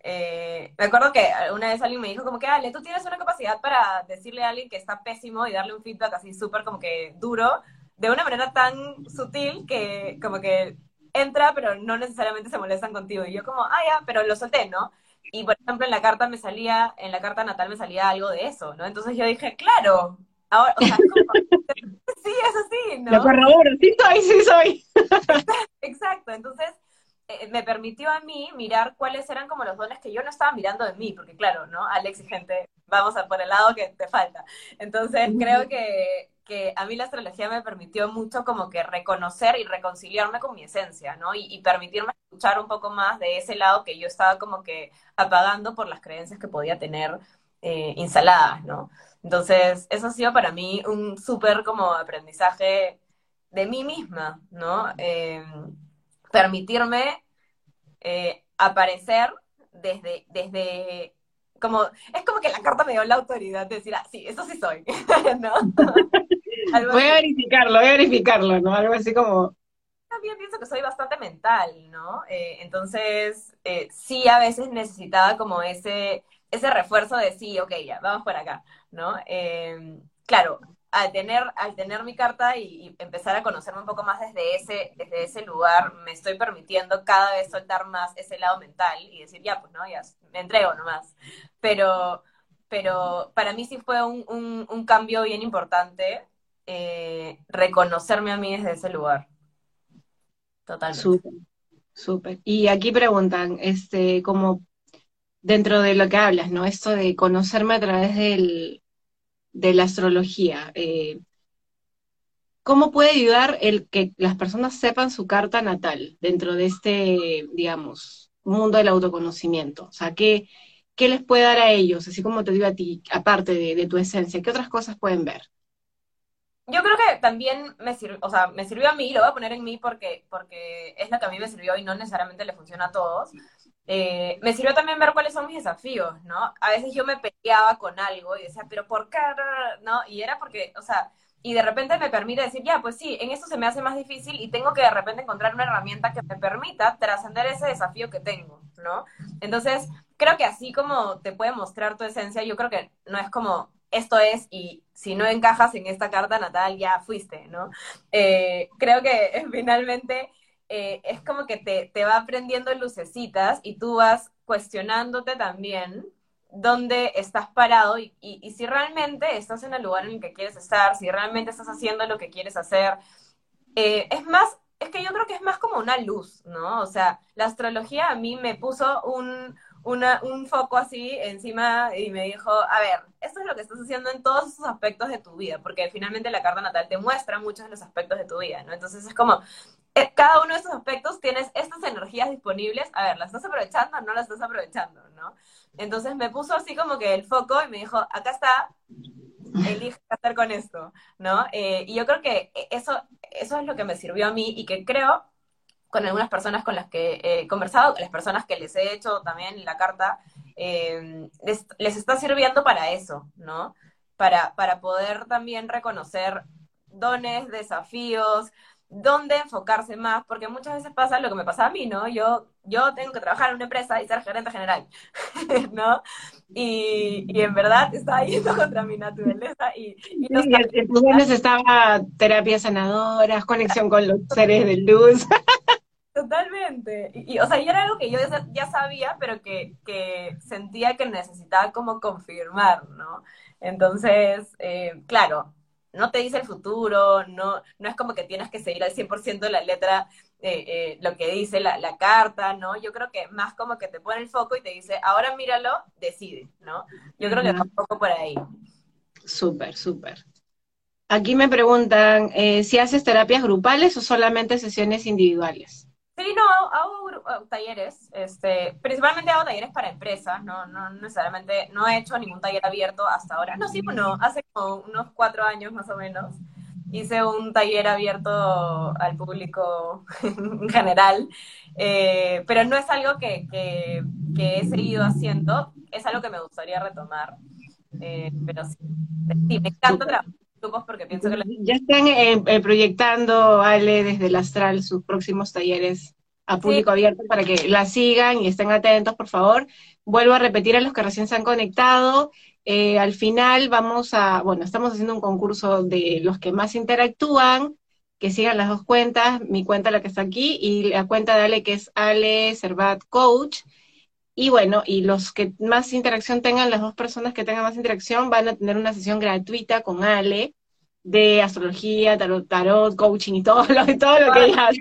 Eh, me acuerdo que una vez alguien me dijo como que, Ale, tú tienes una capacidad para decirle a alguien que está pésimo y darle un feedback así súper como que duro, de una manera tan sutil que como que entra, pero no necesariamente se molestan contigo. Y yo como, ah, ya, pero lo solté, ¿no? Y por ejemplo, en la carta me salía, en la carta natal me salía algo de eso, ¿no? Entonces yo dije, claro, ahora, o sea, sí, es así, ¿no? Lo corroboro, sí soy, sí soy. Exacto, entonces eh, me permitió a mí mirar cuáles eran como los dones que yo no estaba mirando de mí, porque claro, ¿no? Alex y gente, vamos a por el lado que te falta. Entonces creo que, que a mí la astrología me permitió mucho como que reconocer y reconciliarme con mi esencia, ¿no? Y, y, permitirme escuchar un poco más de ese lado que yo estaba como que apagando por las creencias que podía tener eh, instaladas, ¿no? Entonces, eso ha sido para mí un súper como aprendizaje de mí misma, ¿no? Em, permitirme eh, aparecer desde, desde, como, es como que la carta me dio la autoridad de decir, ah, sí, eso sí soy, ¿no? voy a verificarlo, voy a verificarlo, ¿no? Algo así como... También pienso que soy bastante mental, ¿no? Eh, entonces, eh, sí a veces necesitaba como ese, ese refuerzo de sí, ok, ya, vamos por acá, ¿no? Em, claro, al tener, al tener mi carta y, empezar a conocerme un poco más desde ese, desde ese lugar, me estoy permitiendo cada vez soltar más ese lado mental y decir, ya, pues no, ya, me entrego nomás. Pero, pero para mí sí fue un, un, cambio bien importante eh, reconocerme a mí desde ese lugar. Totalmente. Súper, súper. Y aquí preguntan, este, como dentro de lo que hablas, ¿no? Esto de conocerme a través del, de la astrología. Eh, ¿Cómo puede ayudar el que las personas sepan su carta natal dentro de este, digamos, mundo del autoconocimiento? O sea, ¿qué, qué les puede dar a ellos? Así como te digo a ti, aparte de, tu esencia, ¿qué otras cosas pueden ver? yo creo que también me sirvió, o sea, me sirvió a mí, lo voy a poner en mí porque, porque es lo que a mí me sirvió y no necesariamente le funciona a todos. Eh, me sirvió también ver cuáles son mis desafíos, ¿no? A veces yo me peleaba con algo y decía, pero ¿por qué? ¿No? Y era porque, o sea, y de repente me permite decir, ya, pues sí, en esto se me hace más difícil y tengo que de repente encontrar una herramienta que me permita trascender ese desafío que tengo, ¿no? Entonces, creo que así como te puede mostrar tu esencia, yo creo que no es como esto es y si no encajas en esta carta natal ya fuiste, ¿no? Eh, creo que finalmente eh, es como que te, te va aprendiendo lucecitas y tú vas cuestionándote también dónde estás parado y, y, si realmente estás en el lugar en el que quieres estar, si realmente estás haciendo lo que quieres hacer. Eh, es más, es que yo creo que es más como una luz, ¿no? O sea, la astrología a mí me puso un, un foco así encima y me dijo, a ver, esto es lo que estás haciendo en todos esos aspectos de tu vida, porque finalmente la carta natal te muestra muchos de los aspectos de tu vida, ¿no? Entonces es como, cada uno de esos aspectos tienes estas energías disponibles, a ver, ¿las estás aprovechando o no las estás aprovechando, ¿no? Entonces me puso así como que el foco y me dijo, acá está, elige qué hacer con esto, ¿no? Eh, y yo creo que eso, eso es lo que me sirvió a mí y que creo con algunas personas con las que he conversado, con las personas que les he hecho también la carta, eh, les, les, está sirviendo para eso, ¿no? Para, para poder también reconocer dones, desafíos, dónde enfocarse más, porque muchas veces pasa lo que me pasa a mí, ¿no? Yo, yo tengo que trabajar en una empresa y ser gerente general, ¿no? Y, y en verdad estaba yendo contra mi naturaleza y... y los sí, estaba terapias sanadoras, conexión con los seres de luz. Totalmente. Y, o sea, y era algo que yo ya sabía, pero que, que sentía que necesitaba como confirmar, ¿no? Entonces, eh, claro, no te dice el futuro, no, no es como que tienes que seguir al 100% la letra, eh, eh, lo que dice la, la, carta, ¿no? Yo creo que más como que te pone el foco y te dice, ahora míralo, decide, ¿no? Yo creo que va un poco por ahí. Súper, súper. Aquí me preguntan eh, si haces terapias grupales o solamente sesiones individuales. Sí, no, hago, talleres, este, principalmente hago talleres para empresas, no, no necesariamente, no he hecho ningún taller abierto hasta ahora. No, sí, bueno, hace como unos cuatro años más o menos hice un taller abierto al público en general, eh, pero no es algo que, que, he seguido haciendo, es algo que me gustaría retomar. Eh, pero sí, sí, me encanta trabajar grupos porque pienso que... Ya están eh, eh, proyectando, Ale, desde el Astral, sus próximos talleres a público abierto para que la sigan y estén atentos, por favor. Vuelvo a repetir a los que recién se han conectado. Eh, al final vamos a, bueno, estamos haciendo un concurso de los que más interactúan, que sigan las dos cuentas, mi cuenta la que está aquí y la cuenta de Ale que es Ale Servat Coach. Y bueno, y los que más interacción tengan, las dos personas que tengan más interacción, van a tener una sesión gratuita con Ale de astrología, tarot, tarot coaching y todo lo, todo lo que ella hace.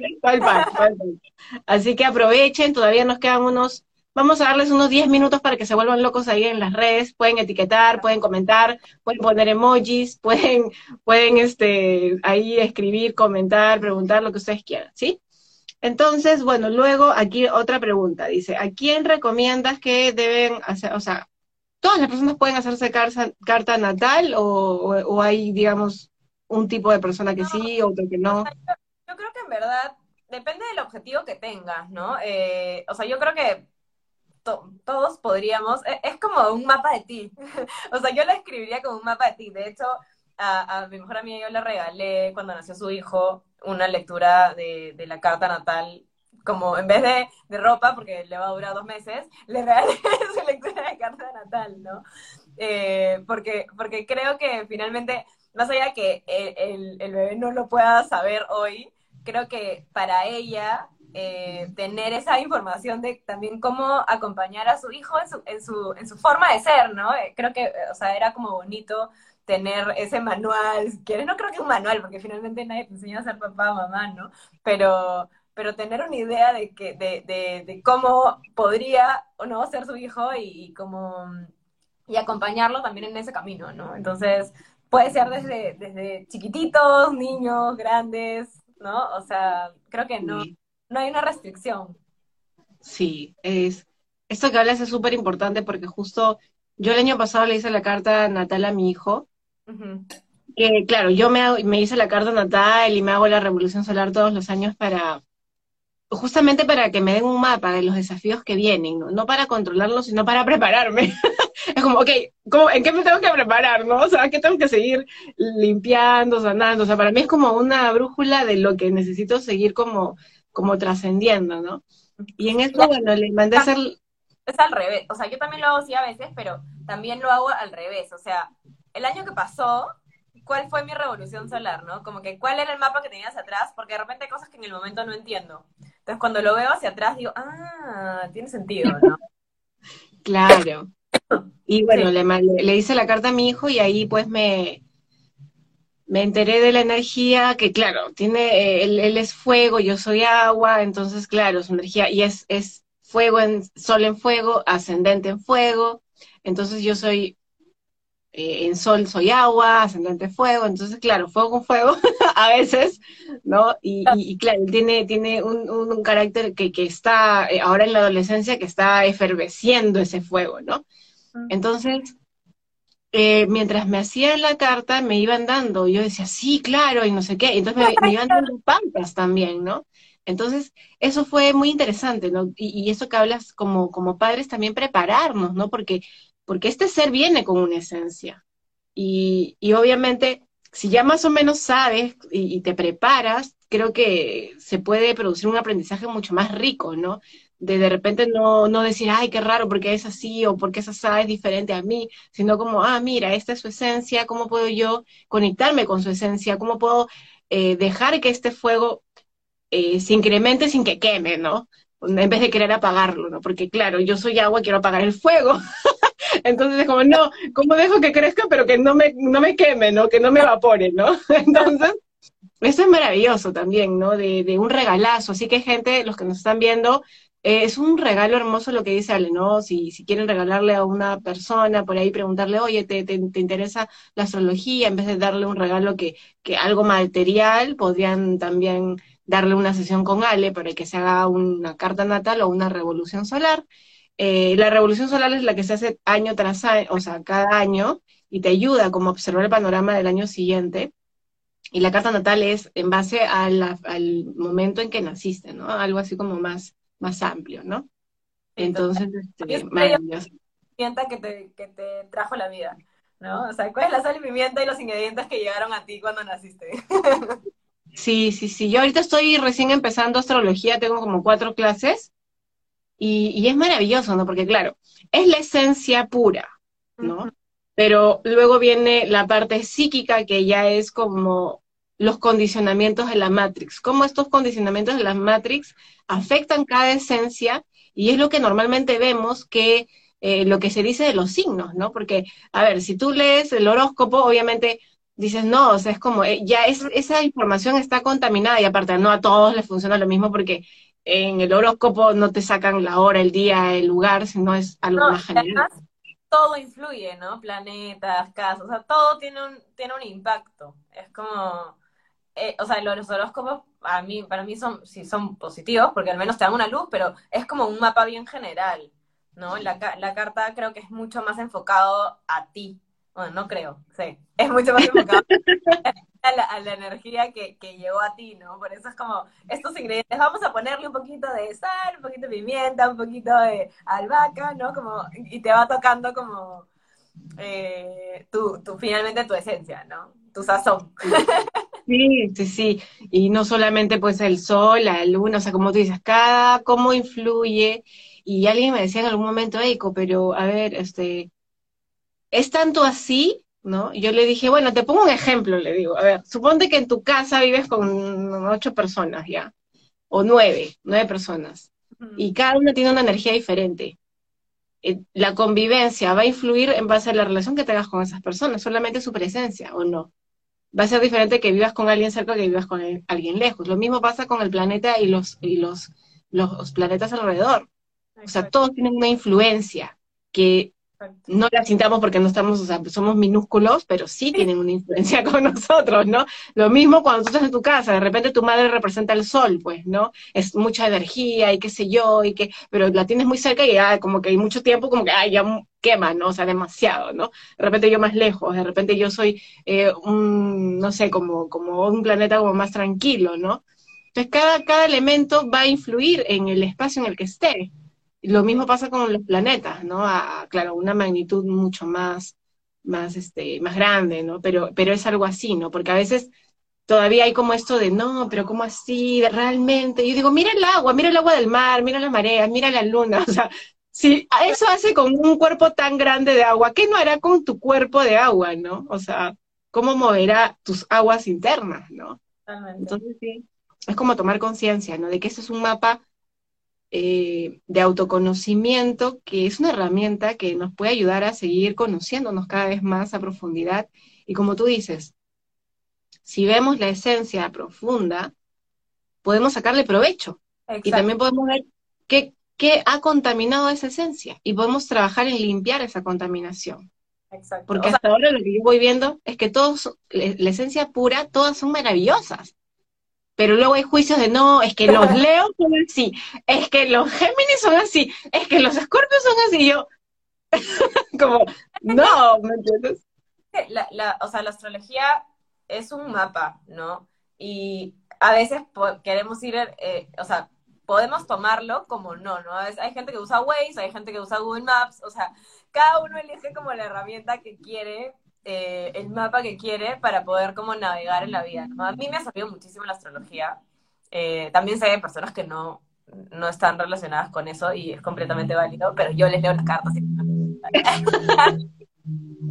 Así que aprovechen, todavía nos quedan unos, vamos a darles unos 10 minutos para que se vuelvan locos ahí en las redes, pueden etiquetar, pueden comentar, pueden poner emojis, pueden, pueden este, ahí escribir, comentar, preguntar lo que ustedes quieran, ¿sí? Entonces, bueno, luego aquí otra pregunta, dice, ¿a quién recomiendas que deben hacer, o sea, todas las personas pueden hacerse carta, natal o, hay, digamos, un tipo de persona que sí, otro que no? yo, creo que en verdad depende del objetivo que tengas, ¿no? Eh, o sea, yo creo que todos podríamos, e, es, como un mapa de ti, o sea, yo la escribiría como un mapa de ti, de hecho, a, a mi mejor amiga yo le regalé cuando nació su hijo una lectura de, de la carta natal, como en vez de, de, ropa, porque le va a durar dos meses, le regalé su lectura de carta natal, ¿no? Eh, porque, porque creo que finalmente, más allá de que el, el, bebé no lo pueda saber hoy, creo que para ella eh, tener esa información de también cómo acompañar a su hijo en su, en su, en su forma de ser, ¿no? Eh, creo que, o sea, era como bonito tener ese manual, si quieres, no creo que un manual, porque finalmente nadie te enseña a ser papá o mamá, ¿no? Pero, pero tener una idea de, que, de, de, de cómo podría o no ser su hijo y, cómo, y acompañarlo también en ese camino, ¿no? Entonces, puede ser desde, desde chiquititos, niños, grandes, ¿no? O sea, creo que no, no hay una restricción. Sí, es, esto que hablas es súper importante porque justo yo el año pasado le hice la carta natal a mi hijo que, claro, yo me, me hice la carta natal y me hago la revolución solar todos los años para, justamente para que me den un mapa de los desafíos que vienen, ¿no? No para controlarlos, sino para prepararme. es como, ok, ¿en qué me tengo que preparar, no? O sea, ¿qué tengo que seguir limpiando, sanando? O sea, para mí es como una brújula de lo que necesito seguir como, como trascendiendo, ¿no? Y en esto, bueno, le mandé a hacer... Es al revés, o sea, yo también lo hago así a veces, pero también lo hago al revés, o sea, el año que pasó, ¿cuál fue mi revolución solar, no? Como que, ¿cuál era el mapa que tenías atrás? Porque de repente hay cosas que en el momento no entiendo. Entonces, cuando lo veo hacia atrás, digo, ah, tiene sentido, ¿no? claro. Y bueno, le, le, hice la carta a mi hijo y ahí pues me, me enteré de la energía que, claro, tiene, él, él, es fuego, yo soy agua, entonces, claro, su energía, y es, es fuego en, sol en fuego, ascendente en fuego, entonces yo soy eh, en sol soy agua, ascendente fuego, entonces claro, fuego con fuego a veces, ¿no? Y, claro, tiene, tiene un, carácter que, que está eh, ahora en la adolescencia que está eferveciendo ese fuego, ¿no? Entonces, eh, mientras me hacían la carta, me iban dando, yo decía, sí, claro, y no sé qué, entonces me, iban dando pampas también, ¿no? Entonces, eso fue muy interesante, ¿no? Y, y, eso que hablas como, como padres también prepararnos, ¿no? Porque porque este ser viene con una esencia. Y, obviamente, si ya más o menos sabes y, te preparas, creo que se puede producir un aprendizaje mucho más rico, ¿no? De de repente no, no decir, ay, qué raro, porque es así o porque esa es diferente a mí, sino como, ah, mira, esta es su esencia, ¿cómo puedo yo conectarme con su esencia? ¿Cómo puedo eh, dejar que este fuego eh, se incremente sin que queme, ¿no? En vez de querer apagarlo, ¿no? Porque claro, yo soy agua, quiero apagar el fuego. Entonces es como, no, ¿cómo dejo que crezca pero que no me, no me queme, ¿no? Que no me evapore, ¿no? Entonces, eso es maravilloso también, ¿no? De, de un regalazo. Así que gente, los que nos están viendo, eh, es un regalo hermoso lo que dice Ale, ¿no? Si, si quieren regalarle a una persona, por ahí preguntarle, oye, ¿te, te, interesa la astrología? En vez de darle un regalo que, que algo material, podrían también darle una sesión con Ale para que se haga una carta natal o una revolución solar. Eh, la revolución solar es la que se hace año tras año, o sea, cada año, y te ayuda como a observar el panorama del año siguiente. Y la carta natal es en base al momento en que naciste, ¿no? Algo así como más, más amplio, ¿no? Entonces, este, maravilloso. Que te, que te trajo la vida, ¿no? O sea, ¿cuál es la sal y pimienta y los ingredientes que llegaron a ti cuando naciste? Sí, sí, sí. Yo ahorita estoy recién empezando astrología, tengo como cuatro clases y, es maravilloso, ¿no? Porque claro, es la esencia pura, ¿no? Pero luego viene la parte psíquica que ya es como los condicionamientos de la Matrix, cómo estos condicionamientos de la Matrix afectan cada esencia y es lo que normalmente vemos que eh, lo que se dice de los signos, ¿no? Porque, a ver, si tú lees el horóscopo, obviamente dices, no, o sea, es como, eh, ya es, esa información está contaminada y aparte no a todos les funciona lo mismo porque en el horóscopo no te sacan la hora, el día, el lugar, sino es algo más general. todo influye, ¿no? Planetas, casas, o sea, todo tiene un, tiene un impacto. Es como, eh, o sea, los horóscopos a mí, para mí son, sí son positivos, porque al menos te dan una luz, pero es como un mapa bien general, ¿no? La, la carta creo que es mucho más enfocado a ti. Bueno, no creo, sí. Es mucho más enfocado a la, energía que, que, llegó a ti, ¿no? Por eso es como, estos ingredientes, vamos a ponerle un poquito de sal, un poquito de pimienta, un poquito de albahaca, ¿no? Como, y te va tocando como eh, tu, finalmente tu esencia, ¿no? Tu sazón. Sí, sí, sí. Y no solamente pues el sol, la luna, o sea, como tú dices, cada, cómo influye. Y alguien me decía en algún momento, Eiko, pero a ver, este, ¿es tanto así? ¿No? yo le dije, bueno, te pongo un ejemplo, le digo, a ver, suponte que en tu casa vives con ocho personas ya, o nueve, nueve personas, y cada una tiene una energía diferente. Eh, la convivencia va a influir en base a la relación que tengas con esas personas, solamente su presencia, ¿o no? Va a ser diferente que vivas con alguien cerca que vivas con alguien lejos. Lo mismo pasa con el planeta y los, y los, los planetas alrededor. O sea, todos tienen una influencia que no la sintamos porque no estamos, o sea, somos minúsculos, pero sí tienen una influencia con nosotros, ¿no? Lo mismo cuando tú estás en tu casa, de repente tu madre representa el sol, pues, ¿no? Es mucha energía y qué sé yo, y que, pero la tienes muy cerca y ya como que hay mucho tiempo, como que, ay, ya quema, ¿no? O sea, demasiado, ¿no? De repente yo más lejos, de repente yo soy eh, un, no sé, como, como un planeta como más tranquilo, ¿no? Entonces cada, cada elemento va a influir en el espacio en el que esté. Lo mismo pasa con los planetas, ¿no? A, claro, una magnitud mucho más, más, este, más grande, ¿no? Pero, pero es algo así, ¿no? Porque a veces todavía hay como esto de, no, pero ¿cómo así? Realmente. Yo digo, mira el agua, mira el agua del mar, mira las mareas, mira la luna. O sea, si eso hace con un cuerpo tan grande de agua, ¿qué no hará con tu cuerpo de agua, no? O sea, ¿cómo moverá tus aguas internas, no? Entonces, sí, es como tomar conciencia, ¿no? De que eso es un mapa eh, de autoconocimiento, que es una herramienta que nos puede ayudar a seguir conociéndonos cada vez más a profundidad. Y como tú dices, si vemos la esencia profunda, podemos sacarle provecho. Y también podemos ver qué, qué, ha contaminado esa esencia. Y podemos trabajar en limpiar esa contaminación. Porque hasta ahora lo que yo voy viendo es que todos, la esencia pura, todas son maravillosas pero luego hay juicios de no, es que los leos son así, es que los Géminis son así, es que los escorpios son así, yo, como, no, ¿me entiendes? La, o sea, la astrología es un mapa, ¿no? Y a veces queremos ir, eh, o sea, podemos tomarlo como no, ¿no? hay gente que usa Waze, hay gente que usa Google Maps, o sea, cada uno elige como la herramienta que quiere eh, el mapa que quiere para poder como navegar en la vida. A mí me ha servido muchísimo la astrología. Eh, también sé de personas que no, no están relacionadas con eso y es completamente válido, pero yo les leo las cartas. Y...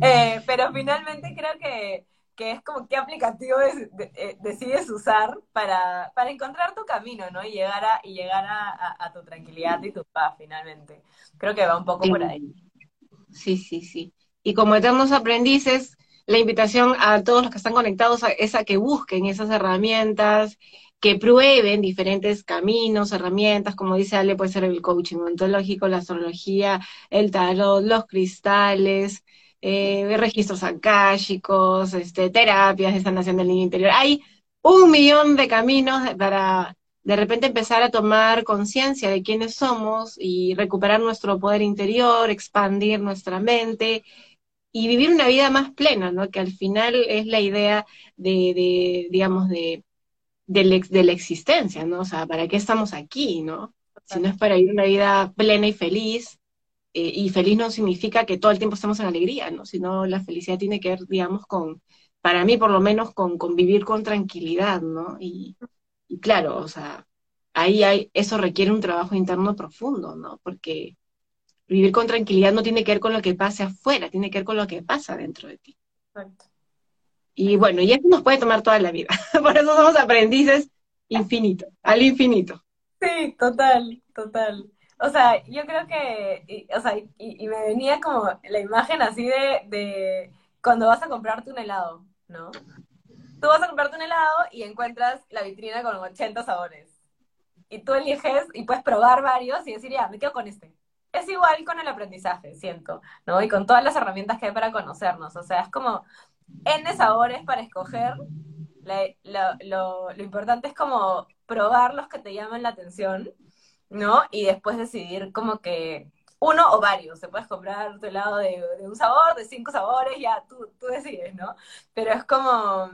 eh, pero finalmente creo que, que, es como qué aplicativo eh, decides usar para, para, encontrar tu camino, ¿no? Y llegar, a, y llegar a, a, tu tranquilidad y tu paz finalmente. Creo que va un poco por ahí. Sí, sí, sí. Y como eternos aprendices, la invitación a todos los que están conectados es a que busquen esas herramientas, que prueben diferentes caminos, herramientas, como dice Ale, puede ser el coaching ontológico, la astrología, el tarot, los cristales, eh, registros akáshicos, este, terapias de sanación del niño interior. Hay un millón de caminos para de repente empezar a tomar conciencia de quiénes somos y recuperar nuestro poder interior, expandir nuestra mente y vivir una vida más plena, ¿no? Que al final es la idea de, de digamos, de, de, de, la existencia, ¿no? O sea, ¿para qué estamos aquí, no? Si no es para vivir una vida plena y feliz, eh, y feliz no significa que todo el tiempo estamos en alegría, ¿no? Sino la felicidad tiene que ver, digamos, con, para mí por lo menos, con, con vivir con tranquilidad, ¿no? Y, y claro, o sea, ahí hay, eso requiere un trabajo interno profundo, ¿no? Porque vivir con tranquilidad no tiene que ver con lo que pase afuera, tiene que ver con lo que pasa dentro de ti. Exacto. Y bueno, y eso nos puede tomar toda la vida. Por eso somos aprendices infinitos, al infinito. Sí, total, total. O sea, yo creo que, o sea, y, me venía como la imagen así de, de cuando vas a comprarte un helado, ¿no? Tú vas a comprarte un helado y encuentras la vitrina con 80 sabores. Y tú eliges y puedes probar varios y decir, ya, me quedo con este es igual con el aprendizaje, siento, ¿no? Y con todas las herramientas que hay para conocernos. O sea, es como N sabores para escoger. lo, importante es como probar los que te llaman la atención, ¿no? Y después decidir como que uno o varios. Se puedes comprar tu helado de, un sabor, de cinco sabores, ya tú, tú decides, ¿no? Pero es como,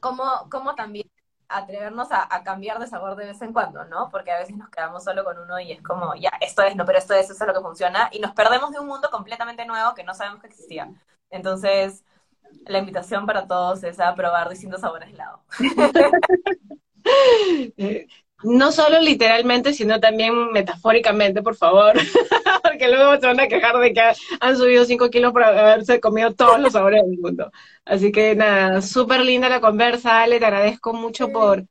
como, como también atrevernos a, cambiar de sabor de vez en cuando, ¿no? Porque a veces nos quedamos solo con uno y es como, ya, esto es, no, pero esto es, eso es lo que funciona, y nos perdemos de un mundo completamente nuevo que no sabemos que existía. Entonces, la invitación para todos es a probar distintos sabores de helado. No solo literalmente, sino también metafóricamente, por favor, porque luego se van a quejar de que han subido 5 kilos por haberse comido todos los sabores del mundo. Así que nada, súper linda la conversa, Ale, te agradezco mucho por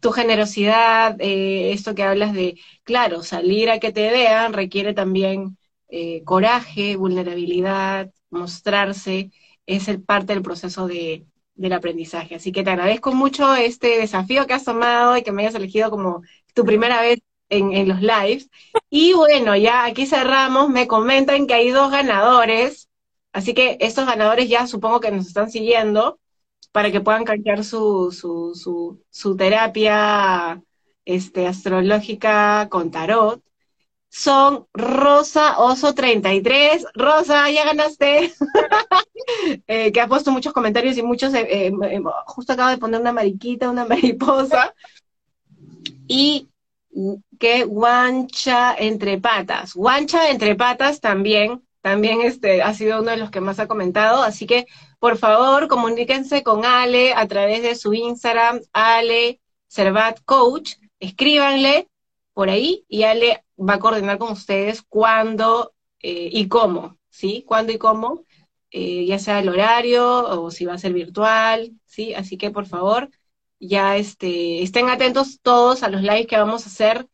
tu generosidad, eh, esto que hablas de, claro, salir a que te vean requiere también eh, coraje, vulnerabilidad, mostrarse, es el parte del proceso de, del aprendizaje. Así que te agradezco mucho este desafío que has tomado y que me hayas elegido como tu primera vez en, en los lives. Y bueno, ya aquí cerramos, me comentan que hay dos ganadores, así que estos ganadores ya supongo que nos están siguiendo para que puedan canjear su, su, su, su terapia este, astrológica con tarot son Rosa Oso 33. Rosa, ya ganaste. eh, que ha puesto muchos comentarios y muchos, eh, eh, justo acaba de poner una mariquita, una mariposa. Y que guancha entre patas. Guancha entre patas también, también este, ha sido uno de los que más ha comentado. Así que, por favor, comuníquense con Ale a través de su Instagram, Ale Servat Coach. Escríbanle por ahí y Ale va a coordinar con ustedes cuándo eh, y cómo, ¿sí? Cuándo y cómo, eh, ya sea el horario o si va a ser virtual, ¿sí? Así que por favor, ya este, estén atentos todos a los lives que vamos a hacer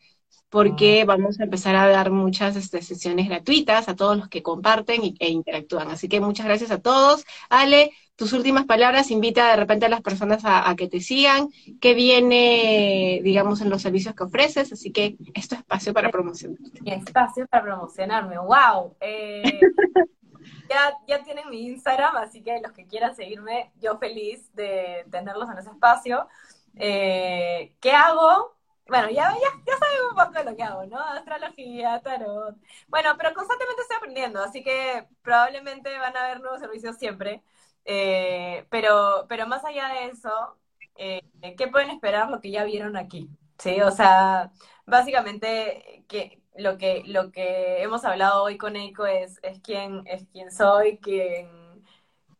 porque ah. vamos a empezar a dar muchas este, sesiones gratuitas a todos los que comparten e interactúan. Así que muchas gracias a todos. Ale, tus últimas palabras, invita de repente a las personas a, que te sigan, qué viene, digamos, en los servicios que ofreces, así que esto es espacio para promocionarte. Espacio para promocionarme, wow. Eh, ya, ya tienen mi Instagram, así que los que quieran seguirme, yo feliz de tenerlos en ese espacio. Eh, ¿Qué hago? Bueno, ya, ya, ya saben un poco de lo que hago, ¿no? Astrología, tarot. Bueno, pero constantemente estoy aprendiendo, así que probablemente van a haber nuevos servicios siempre. Eh, pero, pero más allá de eso, eh, ¿qué pueden esperar lo que ya vieron aquí? Sí, o sea, básicamente que lo que lo que hemos hablado hoy con Eiko es, es quién es quién soy, quién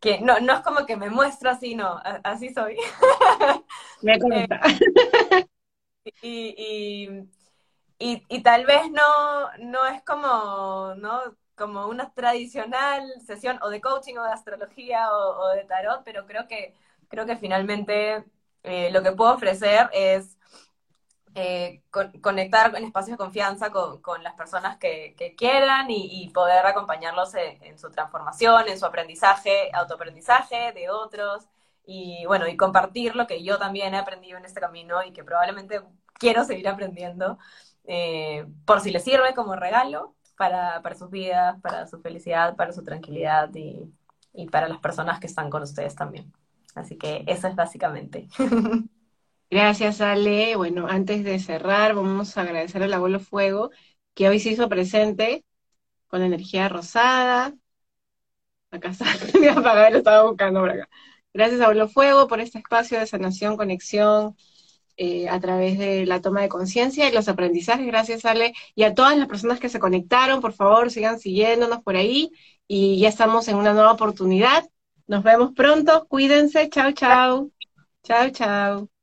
que no, no es como que me muestro así, no, así soy. Me cuenta. y, y, y, y, tal vez no, no es como, ¿no? Como una tradicional sesión o de coaching o de astrología o, de tarot, pero creo que, creo que finalmente eh, lo que puedo ofrecer es eh, conectar en espacios de confianza con, las personas que, quieran y, poder acompañarlos en, su transformación, en su aprendizaje, autoaprendizaje de otros y bueno, y compartir lo que yo también he aprendido en este camino y que probablemente quiero seguir aprendiendo, eh, por si les sirve como regalo para, para sus vidas, para su felicidad, para su tranquilidad y, y para las personas que están con ustedes también. Así que eso es básicamente. Gracias, Ale. Bueno, antes de cerrar, vamos a agradecer al abuelo Fuego, que hoy se hizo presente con energía rosada. Acá está, lo estaba buscando por acá. Gracias, abuelo Fuego, por este espacio de sanación, conexión, eh, a través de la toma de conciencia y los aprendizajes. Gracias, Ale. Y a todas las personas que se conectaron, por favor, sigan siguiéndonos por ahí. Y ya estamos en una nueva oportunidad. Nos vemos pronto. Cuídense. Chao, chao. Chao, chao.